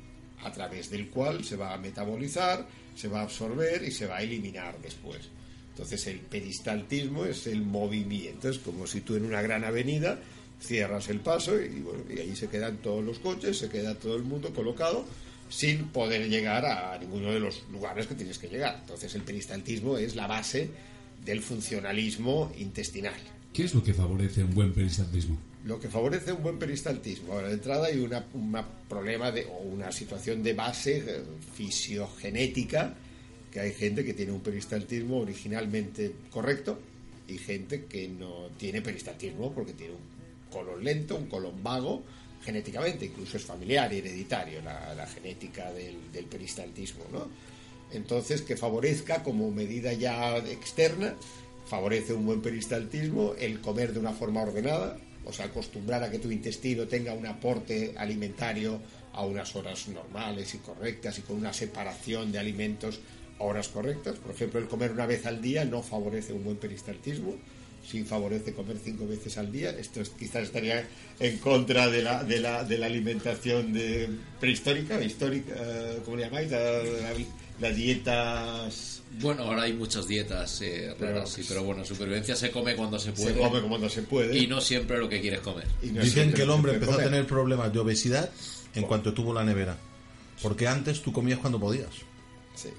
a través del cual se va a metabolizar, se va a absorber y se va a eliminar después. Entonces el peristaltismo es el movimiento, es como si tú en una gran avenida cierras el paso y, bueno, y ahí se quedan todos los coches, se queda todo el mundo colocado sin poder llegar a ninguno de los lugares que tienes que llegar. Entonces el peristaltismo es la base del funcionalismo intestinal. ¿Qué es lo que favorece un buen peristaltismo? Lo que favorece un buen peristaltismo. Ahora, de entrada hay una, una problema de, o una situación de base eh, fisiogenética, que hay gente que tiene un peristaltismo originalmente correcto y gente que no tiene peristaltismo porque tiene un colon lento, un colon vago, genéticamente, incluso es familiar y hereditario la, genética del, del peristaltismo, ¿no? Entonces, que favorezca como medida ya externa, favorece un buen peristaltismo, el comer de una forma ordenada, o sea, acostumbrar a que tu intestino tenga un aporte alimentario a unas horas normales y correctas y con una separación de alimentos a horas correctas. Por ejemplo, el comer una vez al día no favorece un buen peristaltismo sí favorece comer cinco veces al día. Esto quizás estaría en contra de la, de la, de la alimentación de, prehistórica, histórica, ¿cómo le llamáis? Las dietas... Bueno, ahora hay muchas dietas eh, raras, sí, pero bueno, supervivencia se come cuando se puede. Se come cuando se puede. Y no siempre lo que quieres comer. Dicen que el hombre empezó a tener problemas de obesidad en cuanto tuvo la nevera. Porque antes tú comías cuando podías. Sí.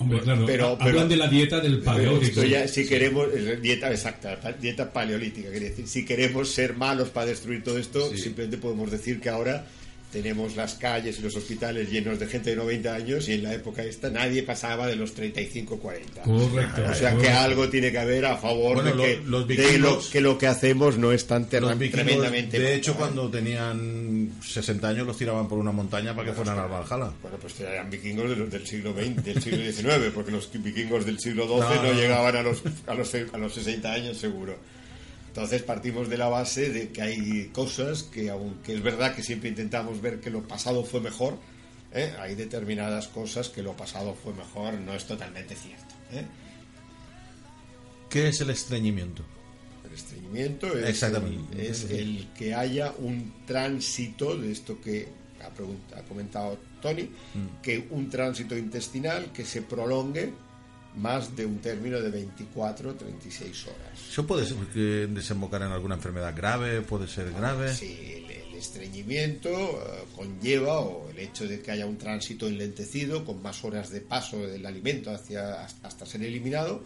Hombre, claro, pero, hablan de la dieta del paleolítico. Ya, si queremos, dieta exacta, dieta paleolítica, quería decir, si queremos ser malos para destruir todo esto, simplemente podemos decir que ahora tenemos las calles y los hospitales llenos de gente de 90 años y en la época esta nadie pasaba de los 35 40 correcto o sea que algo tiene que haber a favor de, que, lo, que lo que hacemos no es tan tremendamente de hecho cuando tenían 60 años los tiraban por una montaña para que fueran al Valhalla. Bueno pues eran vikingos de del siglo XX del siglo XIX porque los vikingos del siglo XII no, llegaban a los, a los a los 60 años seguro entonces partimos de la base de que hay cosas que, aunque es verdad que siempre intentamos ver que lo pasado fue mejor, ¿eh? hay determinadas cosas que lo pasado fue mejor, no es totalmente cierto. ¿eh? ¿Qué es el estreñimiento? El estreñimiento es, el, es el que haya un tránsito de esto que ha, ha comentado Tony, mm. que un tránsito intestinal que se prolongue más de un término de 24 36 horas. ¿Eso puede desembocar en alguna enfermedad grave? ¿Puede ser grave? Sí, el, estreñimiento eh, conlleva, o el hecho de que haya un tránsito enlentecido con más horas de paso del alimento hacia, hasta ser eliminado,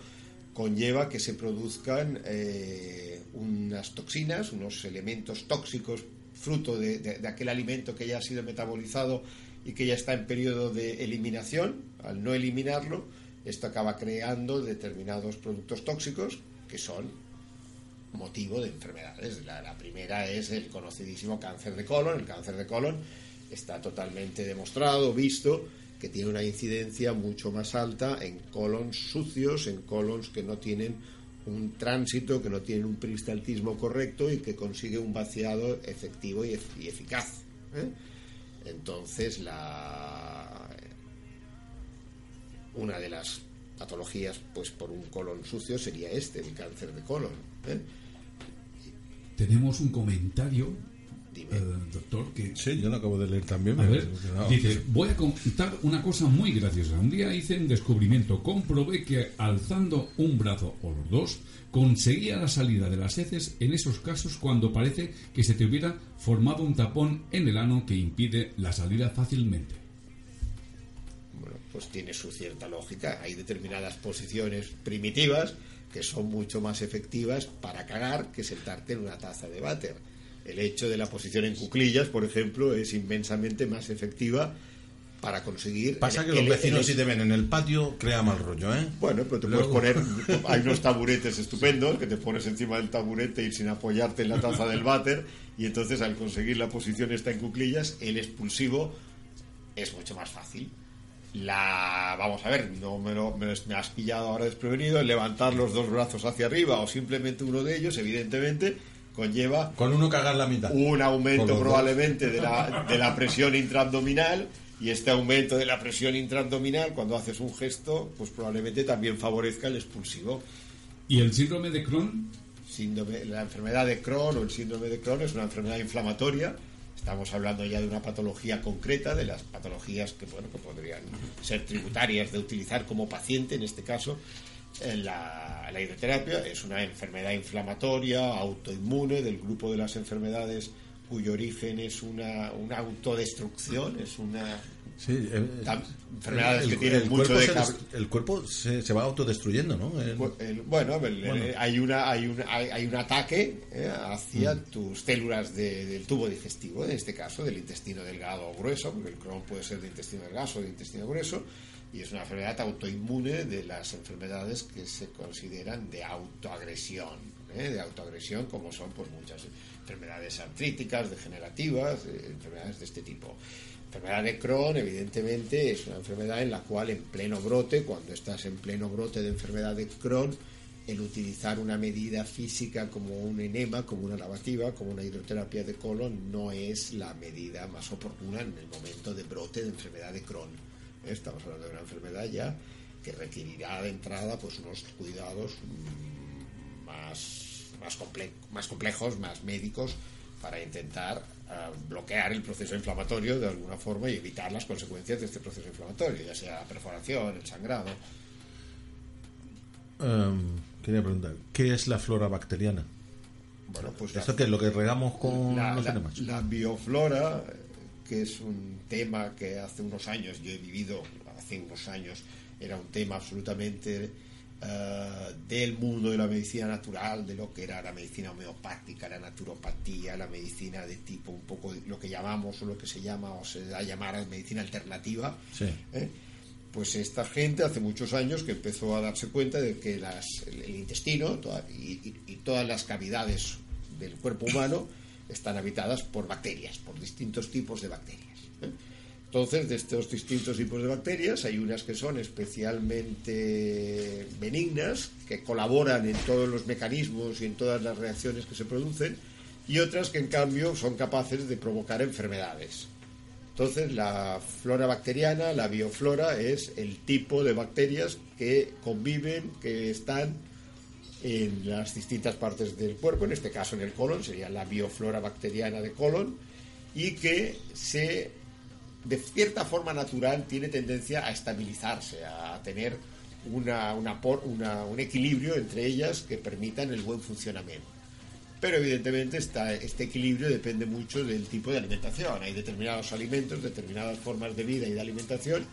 conlleva que se produzcan eh, unas toxinas, unos elementos tóxicos fruto de aquel alimento que ya ha sido metabolizado y que ya está en periodo de eliminación. Al no eliminarlo, esto acaba creando determinados productos tóxicos que son motivo de enfermedades. La, primera es el conocidísimo cáncer de colon. El cáncer de colon está totalmente demostrado, visto, que tiene una incidencia mucho más alta en colons sucios, en colons que no tienen un tránsito, que no tienen un peristaltismo correcto y que consigue un vaciado efectivo y, eficaz. ¿eh? Entonces, la, una de las patologías pues por un colon sucio sería este, el cáncer de colon. ¿eh? Tenemos un comentario, eh, doctor, que... Sí, yo lo acabo de leer también. dice, voy a contar una cosa muy graciosa. Un día hice un descubrimiento, comprobé que alzando un brazo o los dos, conseguía la salida de las heces en esos casos cuando parece que se te hubiera formado un tapón en el ano que impide la salida fácilmente pues tiene su cierta lógica. Hay determinadas posiciones primitivas que son mucho más efectivas para cagar que sentarte en una taza de váter. El hecho de la posición en cuclillas, por ejemplo, es inmensamente más efectiva para conseguir. Pasa que los vecinos, si te ven en el patio, crea mal rollo, ¿eh? Bueno, pero te puedes poner. Hay unos taburetes estupendos que te pones encima del taburete y sin apoyarte en la taza del váter, y entonces al conseguir la posición esta en cuclillas, el expulsivo es mucho más fácil la vamos a ver no me, lo, me, has pillado ahora desprevenido levantar los dos brazos hacia arriba o simplemente uno de ellos evidentemente conlleva con uno cagar la mitad. un aumento probablemente de la, de la presión intraabdominal y este aumento de la presión intraabdominal cuando haces un gesto pues probablemente también favorezca el expulsivo. Y el síndrome de Crohn síndrome, la enfermedad de Crohn o el síndrome de Crohn es una enfermedad inflamatoria Estamos hablando ya de una patología concreta, de las patologías que, bueno, que podrían ser tributarias de utilizar como paciente, en este caso, la, la hidroterapia. Es una enfermedad inflamatoria, autoinmune, del grupo de las enfermedades cuyo origen es una, una autodestrucción, es una Sí, eh, enfermedades que tienen mucho de el cuerpo se, se, va autodestruyendo, ¿no? bueno, hay una hay un hay, un ataque eh, hacia mm. tus células del tubo digestivo, en este caso del intestino delgado o grueso, porque el Crohn puede ser de intestino delgado o de intestino grueso, y es una enfermedad autoinmune de las enfermedades que se consideran de autoagresión, ¿eh? de autoagresión como son pues muchas enfermedades artríticas, degenerativas, enfermedades de este tipo. Enfermedad de Crohn, evidentemente, es una enfermedad en la cual en pleno brote, cuando estás en pleno brote de enfermedad de Crohn, el utilizar una medida física como un enema, como una lavativa, como una hidroterapia de colon, no es la medida más oportuna en el momento de brote de enfermedad de Crohn. Estamos hablando de una enfermedad ya que requerirá de entrada pues unos cuidados mm, más, más complejos, más médicos, para intentar bloquear el proceso inflamatorio de alguna forma y evitar las consecuencias de este proceso inflamatorio, ya sea la perforación, el sangrado. Em, quería preguntar, ¿qué es la flora bacteriana? Bueno, pues ¿Esto qué es lo que regamos con la, los la bioflora, que es un tema que hace unos años, yo he vivido hace unos años, era un tema absolutamente eh, del mundo de la medicina natural, de lo que era la medicina homeopática, la naturopatía, la medicina de tipo un poco lo que llamamos o lo que se llama o se da a llamar medicina alternativa. Sí. ¿eh? Pues esta gente hace muchos años que empezó a darse cuenta de que las, el, el intestino toda- y, y- y todas las cavidades del cuerpo humano están habitadas por bacterias, por distintos tipos de bacterias. ¿eh? Entonces, de estos distintos tipos de bacterias, hay unas que son especialmente benignas, que colaboran en todos los mecanismos y en todas las reacciones que se producen, y otras que en cambio son capaces de provocar enfermedades. Entonces, la flora bacteriana, la bioflora, es el tipo de bacterias que conviven, que están en las distintas partes del cuerpo, en este caso en el colon, sería la bioflora bacteriana de colon, y que se, de cierta forma natural, tiene tendencia a estabilizarse, a tener una, un equilibrio entre ellas que permitan el buen funcionamiento. Pero evidentemente este equilibrio depende mucho del tipo de alimentación. Hay determinados alimentos, determinadas formas de vida y de alimentación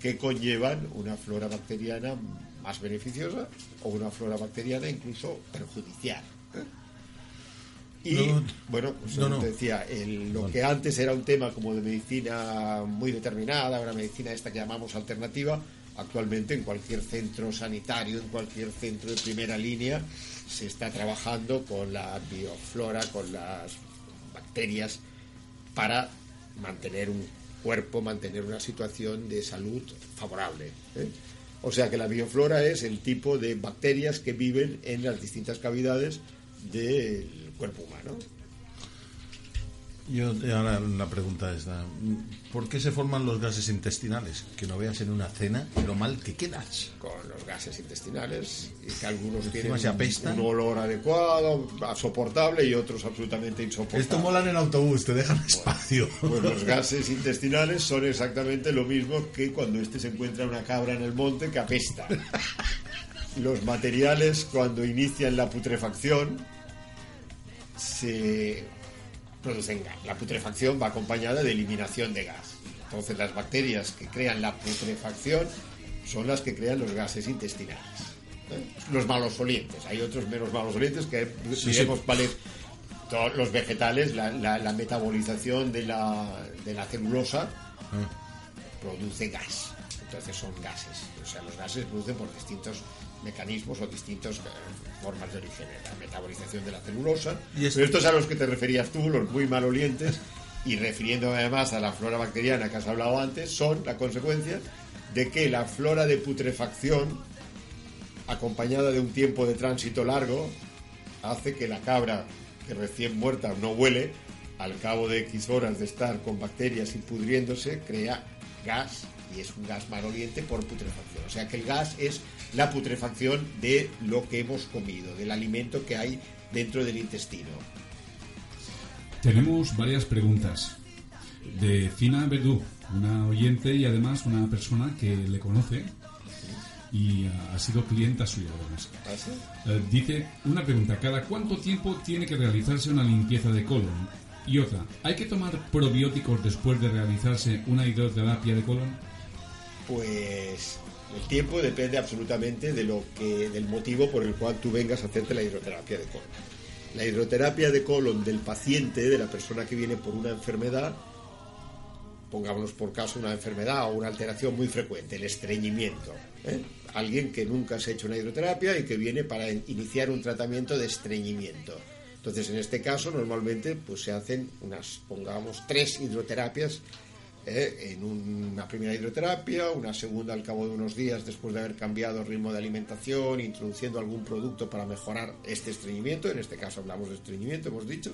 que conllevan una flora bacteriana más beneficiosa o una flora bacteriana incluso perjudicial. ¿eh? Y No, bueno, pues no, como no. te decía, el- lo que antes era un tema como de medicina muy determinada, una medicina esta que llamamos alternativa, actualmente en cualquier centro sanitario, en cualquier centro de primera línea, se está trabajando con la bioflora, con las bacterias, para mantener un cuerpo, mantener una situación de salud favorable. ¿eh? O sea que la bioflora es el tipo de bacterias que viven en las distintas cavidades del cuerpo humano. Yo ahora la pregunta es, ¿por qué se forman los gases intestinales? Que no veas en una cena lo mal que quedas. Con los gases intestinales, y que algunos tienen un olor adecuado, soportable, y otros absolutamente insoportable. Esto mola en el autobús, te dejan espacio. Pues los gases intestinales son exactamente lo mismo que cuando este se encuentra una cabra en el monte que apesta. Los materiales cuando inician la putrefacción se producen gas. La putrefacción va acompañada de eliminación de gas. Entonces las bacterias que crean la putrefacción son las que crean los gases intestinales. ¿eh? Los malos olientes. Hay otros menos malos olientes que Sí, diremos sí. cuáles todos los vegetales, la, la- la metabolización de la, de la celulosa produce gas. Entonces son gases. O sea, los gases se producen por distintos mecanismos o distintas formas de origen. La metabolización de la celulosa. Y Pero estos a los que te referías tú, los muy malolientes, y refiriendo además a la flora bacteriana que has hablado antes, son la consecuencia de que la flora de putrefacción, acompañada de un tiempo de tránsito largo, hace que la cabra que recién muerta no huele, al cabo de X horas de estar con bacterias y pudriéndose, crea gas y es un gas maloliente por putrefacción. O sea que el gas es la putrefacción de lo que hemos comido, del alimento que hay dentro del intestino. Tenemos varias preguntas. De Fina Verdú, una oyente y además una persona que le conoce y ha sido clienta suya además. ¿Así? Eh, dice una pregunta, ¿cada cuánto tiempo tiene que realizarse una limpieza de colon? Y otra, ¿hay que tomar probióticos después de realizarse una hidroterapia de colon? Pues el tiempo depende absolutamente de lo que, del motivo por el cual tú vengas a hacerte la hidroterapia de colon. La hidroterapia de colon del paciente, de la persona que viene por una enfermedad, pongámonos por caso una enfermedad o una alteración muy frecuente, el estreñimiento. ¿eh? Alguien que nunca se ha hecho una hidroterapia y que viene para in- iniciar un tratamiento de estreñimiento. Entonces, en este caso, normalmente pues, se hacen unas, pongamos, tres hidroterapias eh, en una primera hidroterapia, una segunda al cabo de unos días después de haber cambiado el ritmo de alimentación, introduciendo algún producto para mejorar este estreñimiento, en este caso hablamos de estreñimiento, hemos dicho,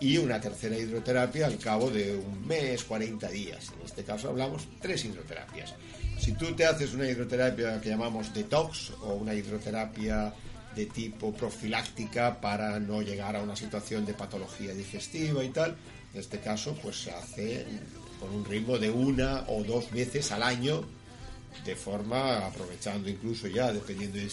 y una tercera hidroterapia al cabo de un mes, 40 días. En este caso hablamos tres hidroterapias. Si tú te haces una hidroterapia que llamamos detox o una hidroterapia de tipo profiláctica para no llegar a una situación de patología digestiva y tal, en este caso pues se hace con un ritmo de una o dos veces al año de forma aprovechando incluso ya dependiendo de,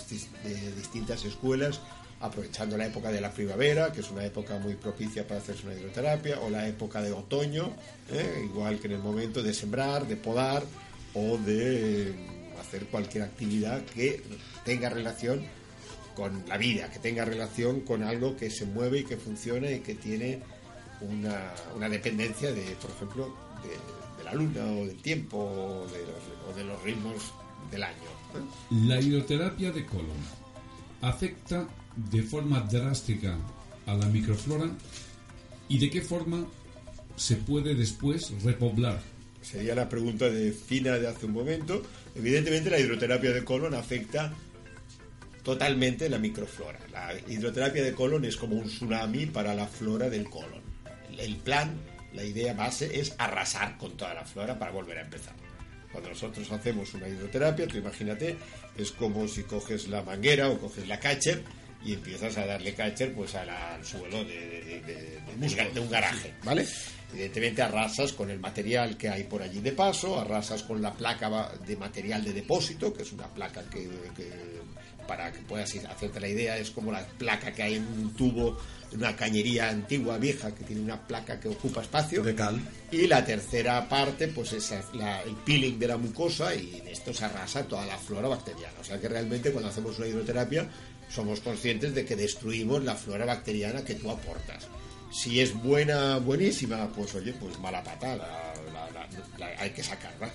distintas escuelas aprovechando la época de la primavera, que es una época muy propicia para hacerse una hidroterapia, o la época de otoño, ¿eh? igual que en el momento de sembrar, de podar o de hacer cualquier actividad que tenga relación con la vida, que tenga relación con algo que se mueve y que funciona y que tiene una dependencia de, por ejemplo, de, la luna o del tiempo o de los, o de los ritmos del año. La hidroterapia de colon afecta de forma drástica a la microflora y de qué forma se puede después repoblar. Sería la pregunta de Fina de hace un momento. Evidentemente la hidroterapia de colon afecta totalmente la microflora. La hidroterapia de colon es como un tsunami para la flora del colon. El plan, la idea base es arrasar con toda la flora para volver a empezar. Cuando nosotros hacemos una hidroterapia, tú imagínate, es como si coges la manguera o coges la catcher y empiezas a darle catcher pues al suelo de, de, un garaje, ¿vale? Evidentemente arrasas con el material que hay por allí de paso, arrasas con la placa de material de depósito, que es una placa que, para que puedas hacerte la idea, es como la placa que hay en un tubo, una cañería antigua, vieja, que tiene una placa que ocupa espacio. De cal. Y la tercera parte, pues es el peeling de la mucosa y en esto se arrasa toda la flora bacteriana. O sea que realmente cuando hacemos una hidroterapia somos conscientes de que destruimos la flora bacteriana que tú aportas. Si es buena, buenísima, pues oye, pues mala patada, hay que sacarla.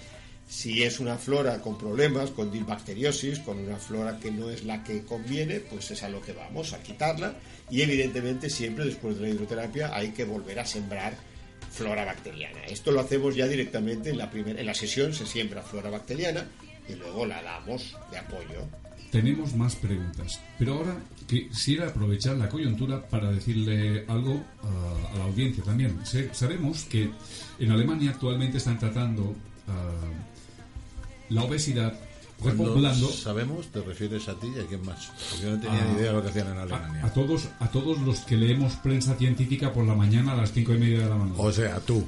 Si es una flora con problemas, con dilbacteriosis, con una flora que no es la que conviene, pues es a lo que vamos, a quitarla. Y evidentemente siempre después de la hidroterapia hay que volver a sembrar flora bacteriana. Esto lo hacemos ya directamente en la, primera, en la sesión, se siembra flora bacteriana y luego la damos de apoyo tenemos más preguntas. Pero ahora quisiera aprovechar la coyuntura para decirle algo a, la audiencia también. sabemos que en Alemania actualmente están tratando ah, la obesidad repoblando. Sabemos, te refieres a ti y a quién más. yo no tenía ni idea de lo que hacían en Alemania. A, todos, a todos los que leemos prensa científica por la mañana a las cinco y media de la mañana. O sea, tú.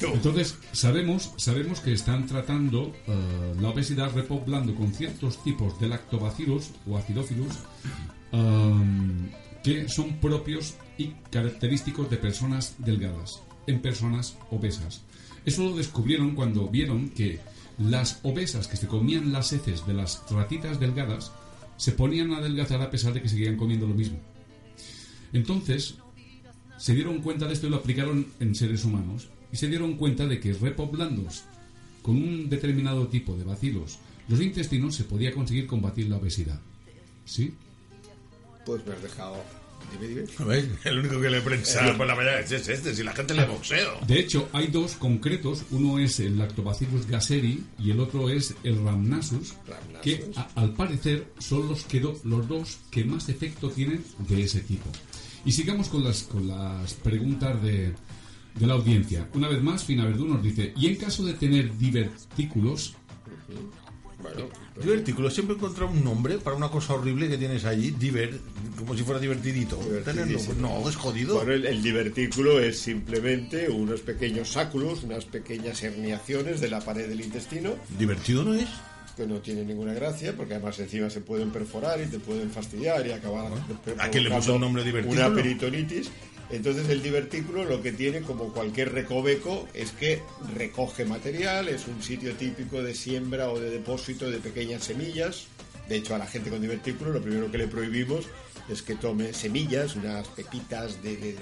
Entonces, sabemos, sabemos que están tratando eh, la obesidad repoblando con ciertos tipos de lactobacillus o acidófilos um, que son propios y característicos de personas delgadas, en personas obesas. Eso lo descubrieron cuando vieron que las obesas que se comían las heces de las ratitas delgadas se ponían a adelgazar a pesar de que seguían comiendo lo mismo. Entonces, se dieron cuenta de esto y lo aplicaron en seres humanos y se dieron cuenta de que repoblando con un determinado tipo de bacilos los intestinos se podía conseguir combatir la obesidad. ¿Sí? Pues me has dejado. Dime, dime. El único que le prensa por la mañana es este, si la gente le boxeo. De hecho, hay dos concretos. Uno es el Lactobacillus gasseri y el otro es el Rhamnasus, que al parecer son los, que los dos que más efecto tienen de ese tipo. Y sigamos con las, con las preguntas de, de la audiencia. Una vez más, Fina Verdú nos dice, y en caso de tener divertículos... Bueno, divertículos, siempre he encontrado un nombre para una cosa horrible que tienes allí, diver, como si fuera divertidito. no, es jodido. Bueno, el, divertículo es simplemente unos pequeños sáculos, unas pequeñas herniaciones de la pared del intestino. ¿Divertido no es? que no tiene ninguna gracia, porque además encima se pueden perforar y te pueden fastidiar y acabar ¿A qué le puso un nombre divertículo? Una peritonitis. Entonces el divertículo lo que tiene, como cualquier recoveco, es que recoge material, es un sitio típico de siembra o de depósito de pequeñas semillas. De hecho, a la gente con divertículo lo primero que le prohibimos es que tome semillas, unas pepitas de,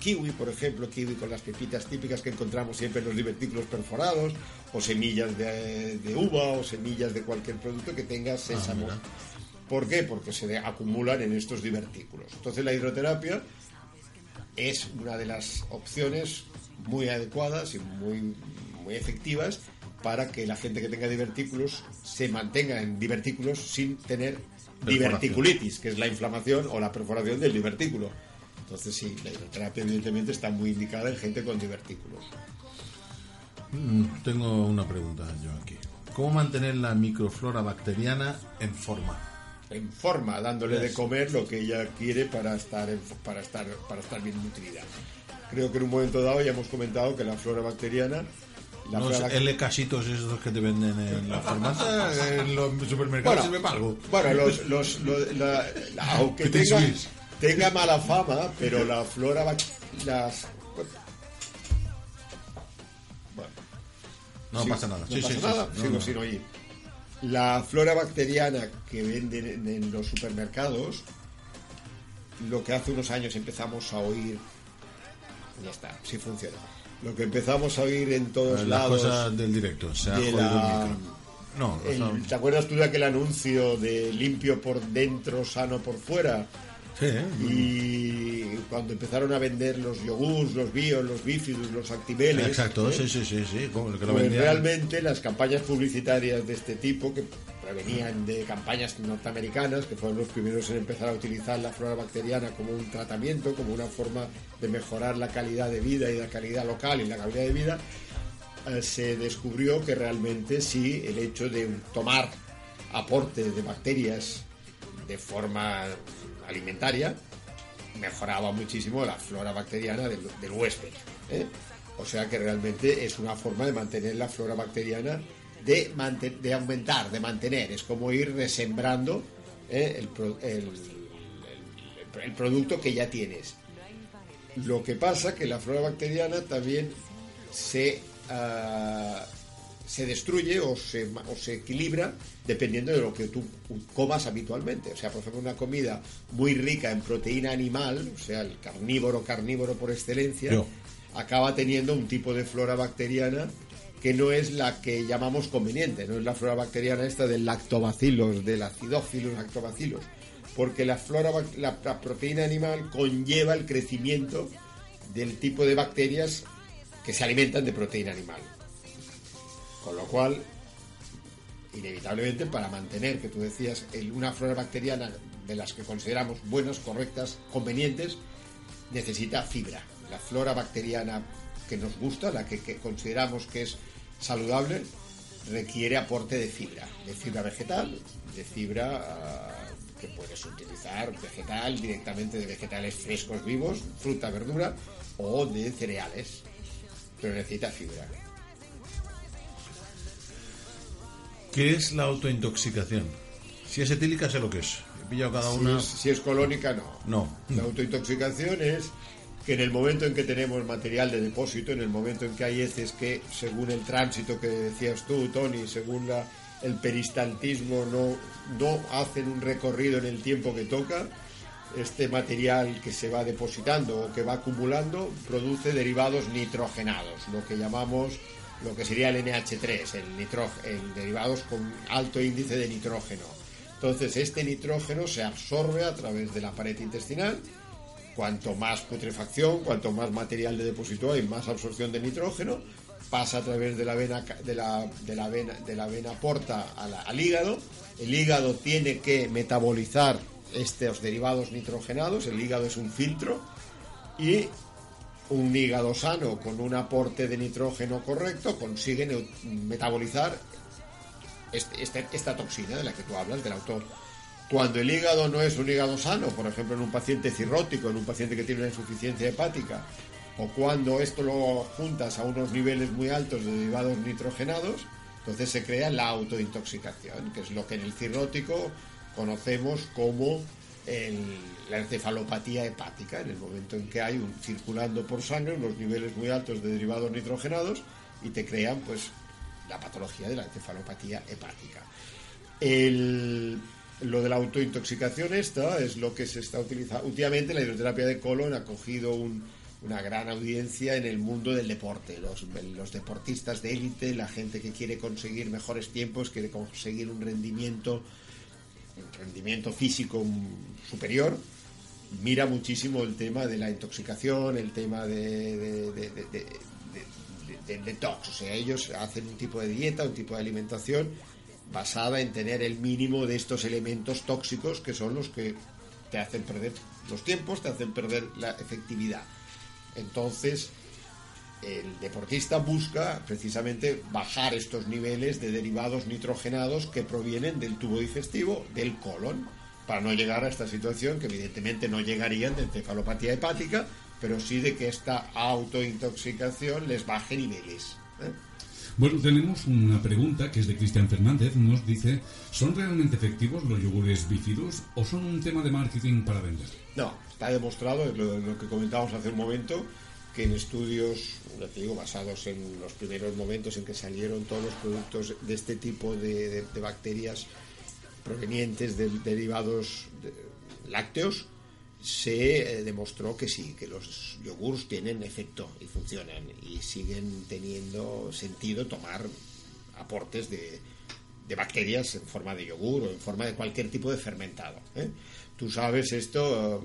kiwi, por ejemplo, kiwi con las pepitas típicas que encontramos siempre en los divertículos perforados, o semillas de, uva o semillas de cualquier producto que tenga sésamo. Ah, ¿Por qué? Porque se acumulan en estos divertículos. Entonces la hidroterapia es una de las opciones muy adecuadas y muy, muy efectivas para que la gente que tenga divertículos se mantenga en divertículos sin tener diverticulitis, que es la inflamación o la perforación del divertículo. Entonces sí, la hidroterapia evidentemente está muy indicada en gente con divertículos. Mm, tengo una pregunta yo aquí. ¿Cómo mantener la microflora bacteriana en forma? En forma, dándole de comer lo que ella quiere para estar, en- para estar, para estar bien nutrida. Creo que en un momento dado ya hemos comentado que la flora bacteriana... La Los flora- L casitos esos que te venden en la farmacia, en los supermercados, Bueno, algo. Bueno, los, los, lo- la- la- aunque ¿Qué te tenga, tenga mala fama, pero la flora las bueno, No sí, pasa nada. No Sí, pasa sí, nada. No, sigo no. sin oír. La flora bacteriana que venden en, los supermercados, lo que hace unos años empezamos a oír, ya está, sí funciona. Lo que empezamos a oír en todos Las lados cosas del directo, se ha de la- el micro. No, el- no. ¿Te acuerdas tú de aquel anuncio de limpio por dentro, sano por fuera? Sí, ¿eh? Y cuando empezaron a vender los yogures, los bios, los bifidus, los actibeles. Exacto, ¿eh? sí, sí, sí, sí, como el que lo Pues realmente las campañas publicitarias de este tipo, que provenían de campañas norteamericanas, que fueron los primeros en empezar a utilizar la flora bacteriana como un tratamiento, como una forma de mejorar la calidad de vida y la calidad local y la calidad de vida, eh, se descubrió que realmente sí, el hecho de tomar aporte de bacterias de forma alimentaria mejoraba muchísimo la flora bacteriana del, huésped. ¿eh? O sea que realmente es una forma de mantener la flora bacteriana, de, de aumentar, de mantener. Es como ir resembrando ¿eh? el- el producto que ya tienes. Lo que pasa que la flora bacteriana también se, ah, se destruye o se, ma- o se equilibra dependiendo de lo que tú comas habitualmente. O sea, por ejemplo, una comida muy rica en proteína animal, o sea, el carnívoro, carnívoro por excelencia, acaba teniendo un tipo de flora bacteriana que no es la que llamamos conveniente, no es la flora bacteriana esta del lactobacilos, del acidófilos lactobacilos, porque la flora la, la proteína animal conlleva el crecimiento del tipo de bacterias que se alimentan de proteína animal. Con lo cual, inevitablemente, para mantener, que tú decías, una flora bacteriana de las que consideramos buenas, correctas, convenientes, necesita fibra. La flora bacteriana que nos gusta, la que, que consideramos que es saludable, requiere aporte de fibra, de fibra vegetal, de fibra ah, que puedes utilizar vegetal directamente de vegetales frescos vivos, fruta, verdura o de cereales, pero necesita fibra. ¿Qué es la autointoxicación? Si es etílica, sé lo que es. He pillado cada Si una. es, si es colónica, no. No. La autointoxicación es que en el momento en que tenemos material de depósito, en el momento en que hay heces que, según el tránsito que decías tú, Tony, según la- el peristaltismo, no, no hacen un recorrido en el tiempo que toca, este material que se va depositando o que va acumulando produce derivados nitrogenados, lo que llamamos lo que sería el NH3, el, derivados con alto índice de nitrógeno. Entonces, este nitrógeno se absorbe a través de la pared intestinal. Cuanto más putrefacción, cuanto más material de depósito hay, más absorción de nitrógeno. Pasa a través de la vena, de la, vena, de la vena porta al hígado. El hígado tiene que metabolizar estos derivados nitrogenados. El hígado es un filtro. Y un hígado sano con un aporte de nitrógeno correcto consigue metabolizar este- este- esta toxina de la que tú hablas, del autor. Cuando el hígado no es un hígado sano, por ejemplo en un paciente cirrótico, en un paciente que tiene una insuficiencia hepática, o cuando esto lo juntas a unos niveles muy altos de derivados nitrogenados, entonces se crea la autointoxicación, que es lo que en el cirrótico conocemos como la encefalopatía hepática, en el momento en que hay un, circulando por sangre unos niveles muy altos de derivados nitrogenados y te crean pues la patología de la encefalopatía hepática. El- lo de la autointoxicación esta es lo que se está utilizando. Últimamente la hidroterapia de colon ha cogido un- una gran audiencia en el mundo del deporte. Los, los deportistas de élite, la gente que quiere conseguir mejores tiempos, quiere conseguir un rendimiento, rendimiento físico superior, mira muchísimo el tema de la intoxicación, el tema de, de, detox. O sea, ellos hacen un tipo de dieta, un tipo de alimentación basada en tener el mínimo de estos elementos tóxicos que son los que te hacen perder los tiempos, te hacen perder la efectividad. Entonces, el deportista busca precisamente bajar estos niveles de derivados nitrogenados que provienen del tubo digestivo, del colon, para no llegar a esta situación que evidentemente no llegarían de encefalopatía hepática, pero sí de que esta autointoxicación les baje niveles. ¿eh? Bueno, tenemos una pregunta que es de Cristian Fernández. Nos dice, ¿son realmente efectivos los yogures bífidos o son un tema de marketing para vender? No, está demostrado, es lo, lo que comentábamos hace un momento, que en estudios, ya te digo, basados en los primeros momentos en que salieron todos los productos de este tipo de, de- de bacterias provenientes de derivados de- lácteos, se eh, demostró que sí, que los yogures tienen efecto y funcionan y siguen teniendo sentido tomar aportes de, de bacterias en forma de yogur o en forma de cualquier tipo de fermentado. ¿eh? Tú sabes esto,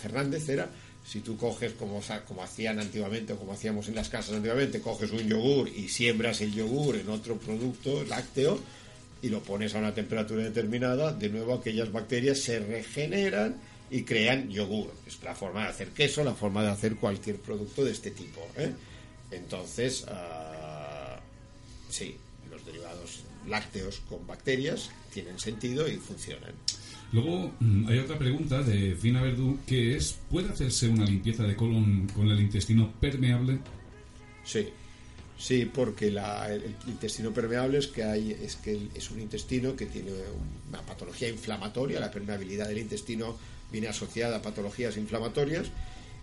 Fernández, era, si tú coges como, como hacían antiguamente o como hacíamos en las casas antiguamente, coges un yogur y siembras el yogur en otro producto lácteo y lo pones a una temperatura determinada, de nuevo aquellas bacterias se regeneran y crean yogur. Es la forma de hacer queso, la forma de hacer cualquier producto de este tipo. ¿eh? Entonces, ah, sí, los derivados lácteos con bacterias tienen sentido y funcionan. Luego mm, hay otra pregunta de Fina Verdú que es, ¿puede hacerse una limpieza de colon con el intestino permeable? Sí, sí, porque la- el, intestino permeable es que hay, es que es un intestino que tiene una patología inflamatoria, la permeabilidad del intestino viene asociada a patologías inflamatorias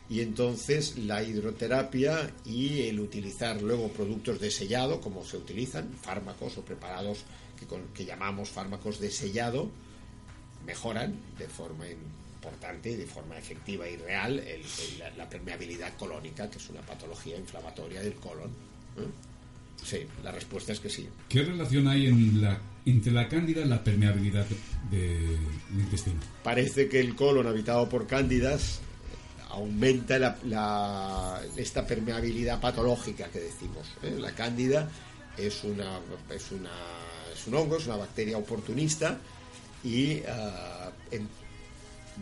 y entonces la hidroterapia y el utilizar luego productos de sellado, como se utilizan, fármacos o preparados que, con- que llamamos fármacos de sellado, mejoran de forma importante y de forma efectiva y real el- el- la, la permeabilidad colónica, que es una patología inflamatoria del colon. ¿eh? Sí, la respuesta es que sí. ¿Qué relación hay en la, entre la cándida y la permeabilidad de- del intestino? Parece que el colon habitado por cándidas aumenta la- la- esta permeabilidad patológica que decimos. ¿eh? La cándida es, una, es, una, es un hongo, es una bacteria oportunista y em-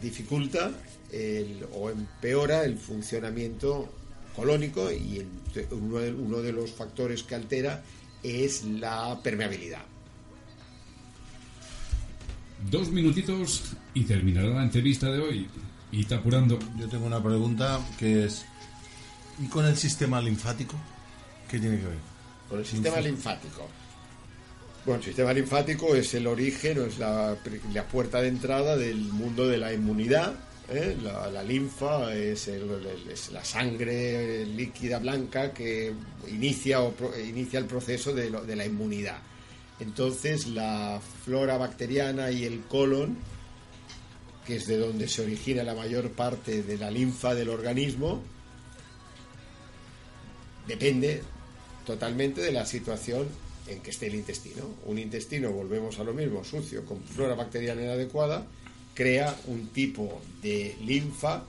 dificulta el- o empeora el funcionamiento colónico y el- uno de, uno de los factores que altera es la permeabilidad. Dos minutitos y terminará la entrevista de hoy. Y está apurando. Yo tengo una pregunta que es, ¿y con el sistema linfático? ¿Qué tiene que ver? Con el sistema linfático. El sistema linfático es el origen, es la, puerta de entrada del mundo de la inmunidad. ¿eh? La, linfa es, la sangre líquida blanca que inicia, inicia el proceso de la inmunidad. Entonces, la flora bacteriana y el colon, que es de donde se origina la mayor parte de la linfa del organismo, depende totalmente de la situación en que esté el intestino. Un intestino, volvemos a lo mismo, sucio, con flora bacteriana inadecuada, crea un tipo de linfa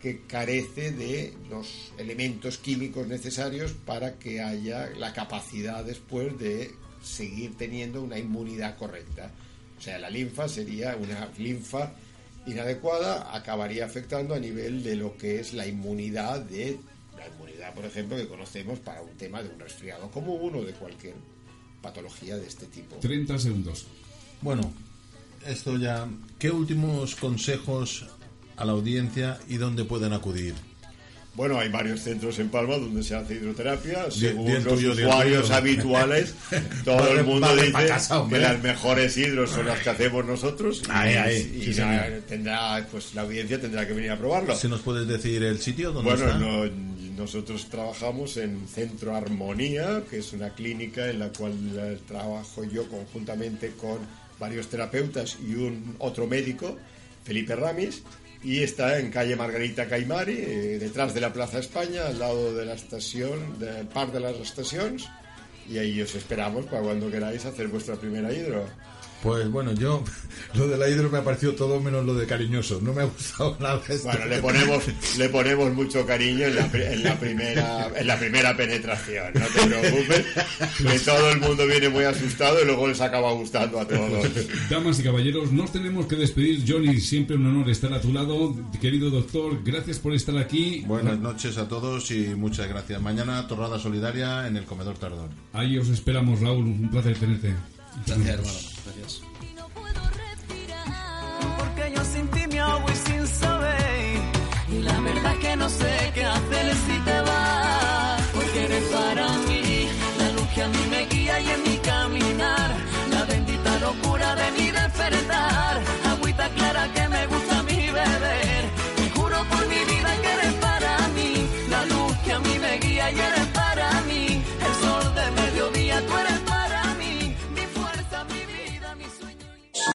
que carece de los elementos químicos necesarios para que haya la capacidad después de seguir teniendo una inmunidad correcta. O sea, la linfa sería una linfa inadecuada, acabaría afectando a nivel de lo que es la inmunidad de la inmunidad, por ejemplo, que conocemos para un tema de un resfriado común o de cualquier patología de este tipo. 30 segundos. Bueno, esto ya, ¿qué últimos consejos a la audiencia y dónde pueden acudir? Bueno, hay varios centros en Palma donde se hace hidroterapia. Según di el los tuyo, usuarios tuyo. habituales, todo Vale, el mundo vale dice casa, que las mejores hidros son las que hacemos nosotros. y- Ahí, ahí, y sí, la- tendrá, pues la audiencia tendrá que venir a probarlo. Si nos puedes decir el sitio donde Bueno, está. no, nosotros trabajamos en Centro Armonía, que es una clínica en la cual eh, trabajo yo conjuntamente con varios terapeutas y un otro médico, Felipe Ramis, y está en calle Margarita Caimari, eh, detrás de la Plaza España, al lado de la estación, del Parc de las Estaciones, y ahí os esperamos para cuando queráis hacer vuestra primera hidro. Pues bueno, yo lo de la hidro me ha parecido todo menos lo de cariñoso. No me ha gustado nada. esto. Bueno, le ponemos, le ponemos mucho cariño en la, en la primera, en la primera penetración. No te preocupes, que todo el mundo viene muy asustado y luego les acaba gustando a todos. Damas y caballeros, nos tenemos que despedir. Johnny, siempre un honor estar a tu lado. Querido doctor, gracias por estar aquí. Buenas noches a todos y muchas gracias. Mañana torrada solidaria en el comedor Tardón. Ahí os esperamos, Raúl. Un placer tenerte. Gracias, hermano. Yo sin ti me ahogo y sin saber. Y la verdad es que no sé qué hacer si te vas. Porque eres para mí la luz que a mí me guía y en mi caminar. La bendita locura de mi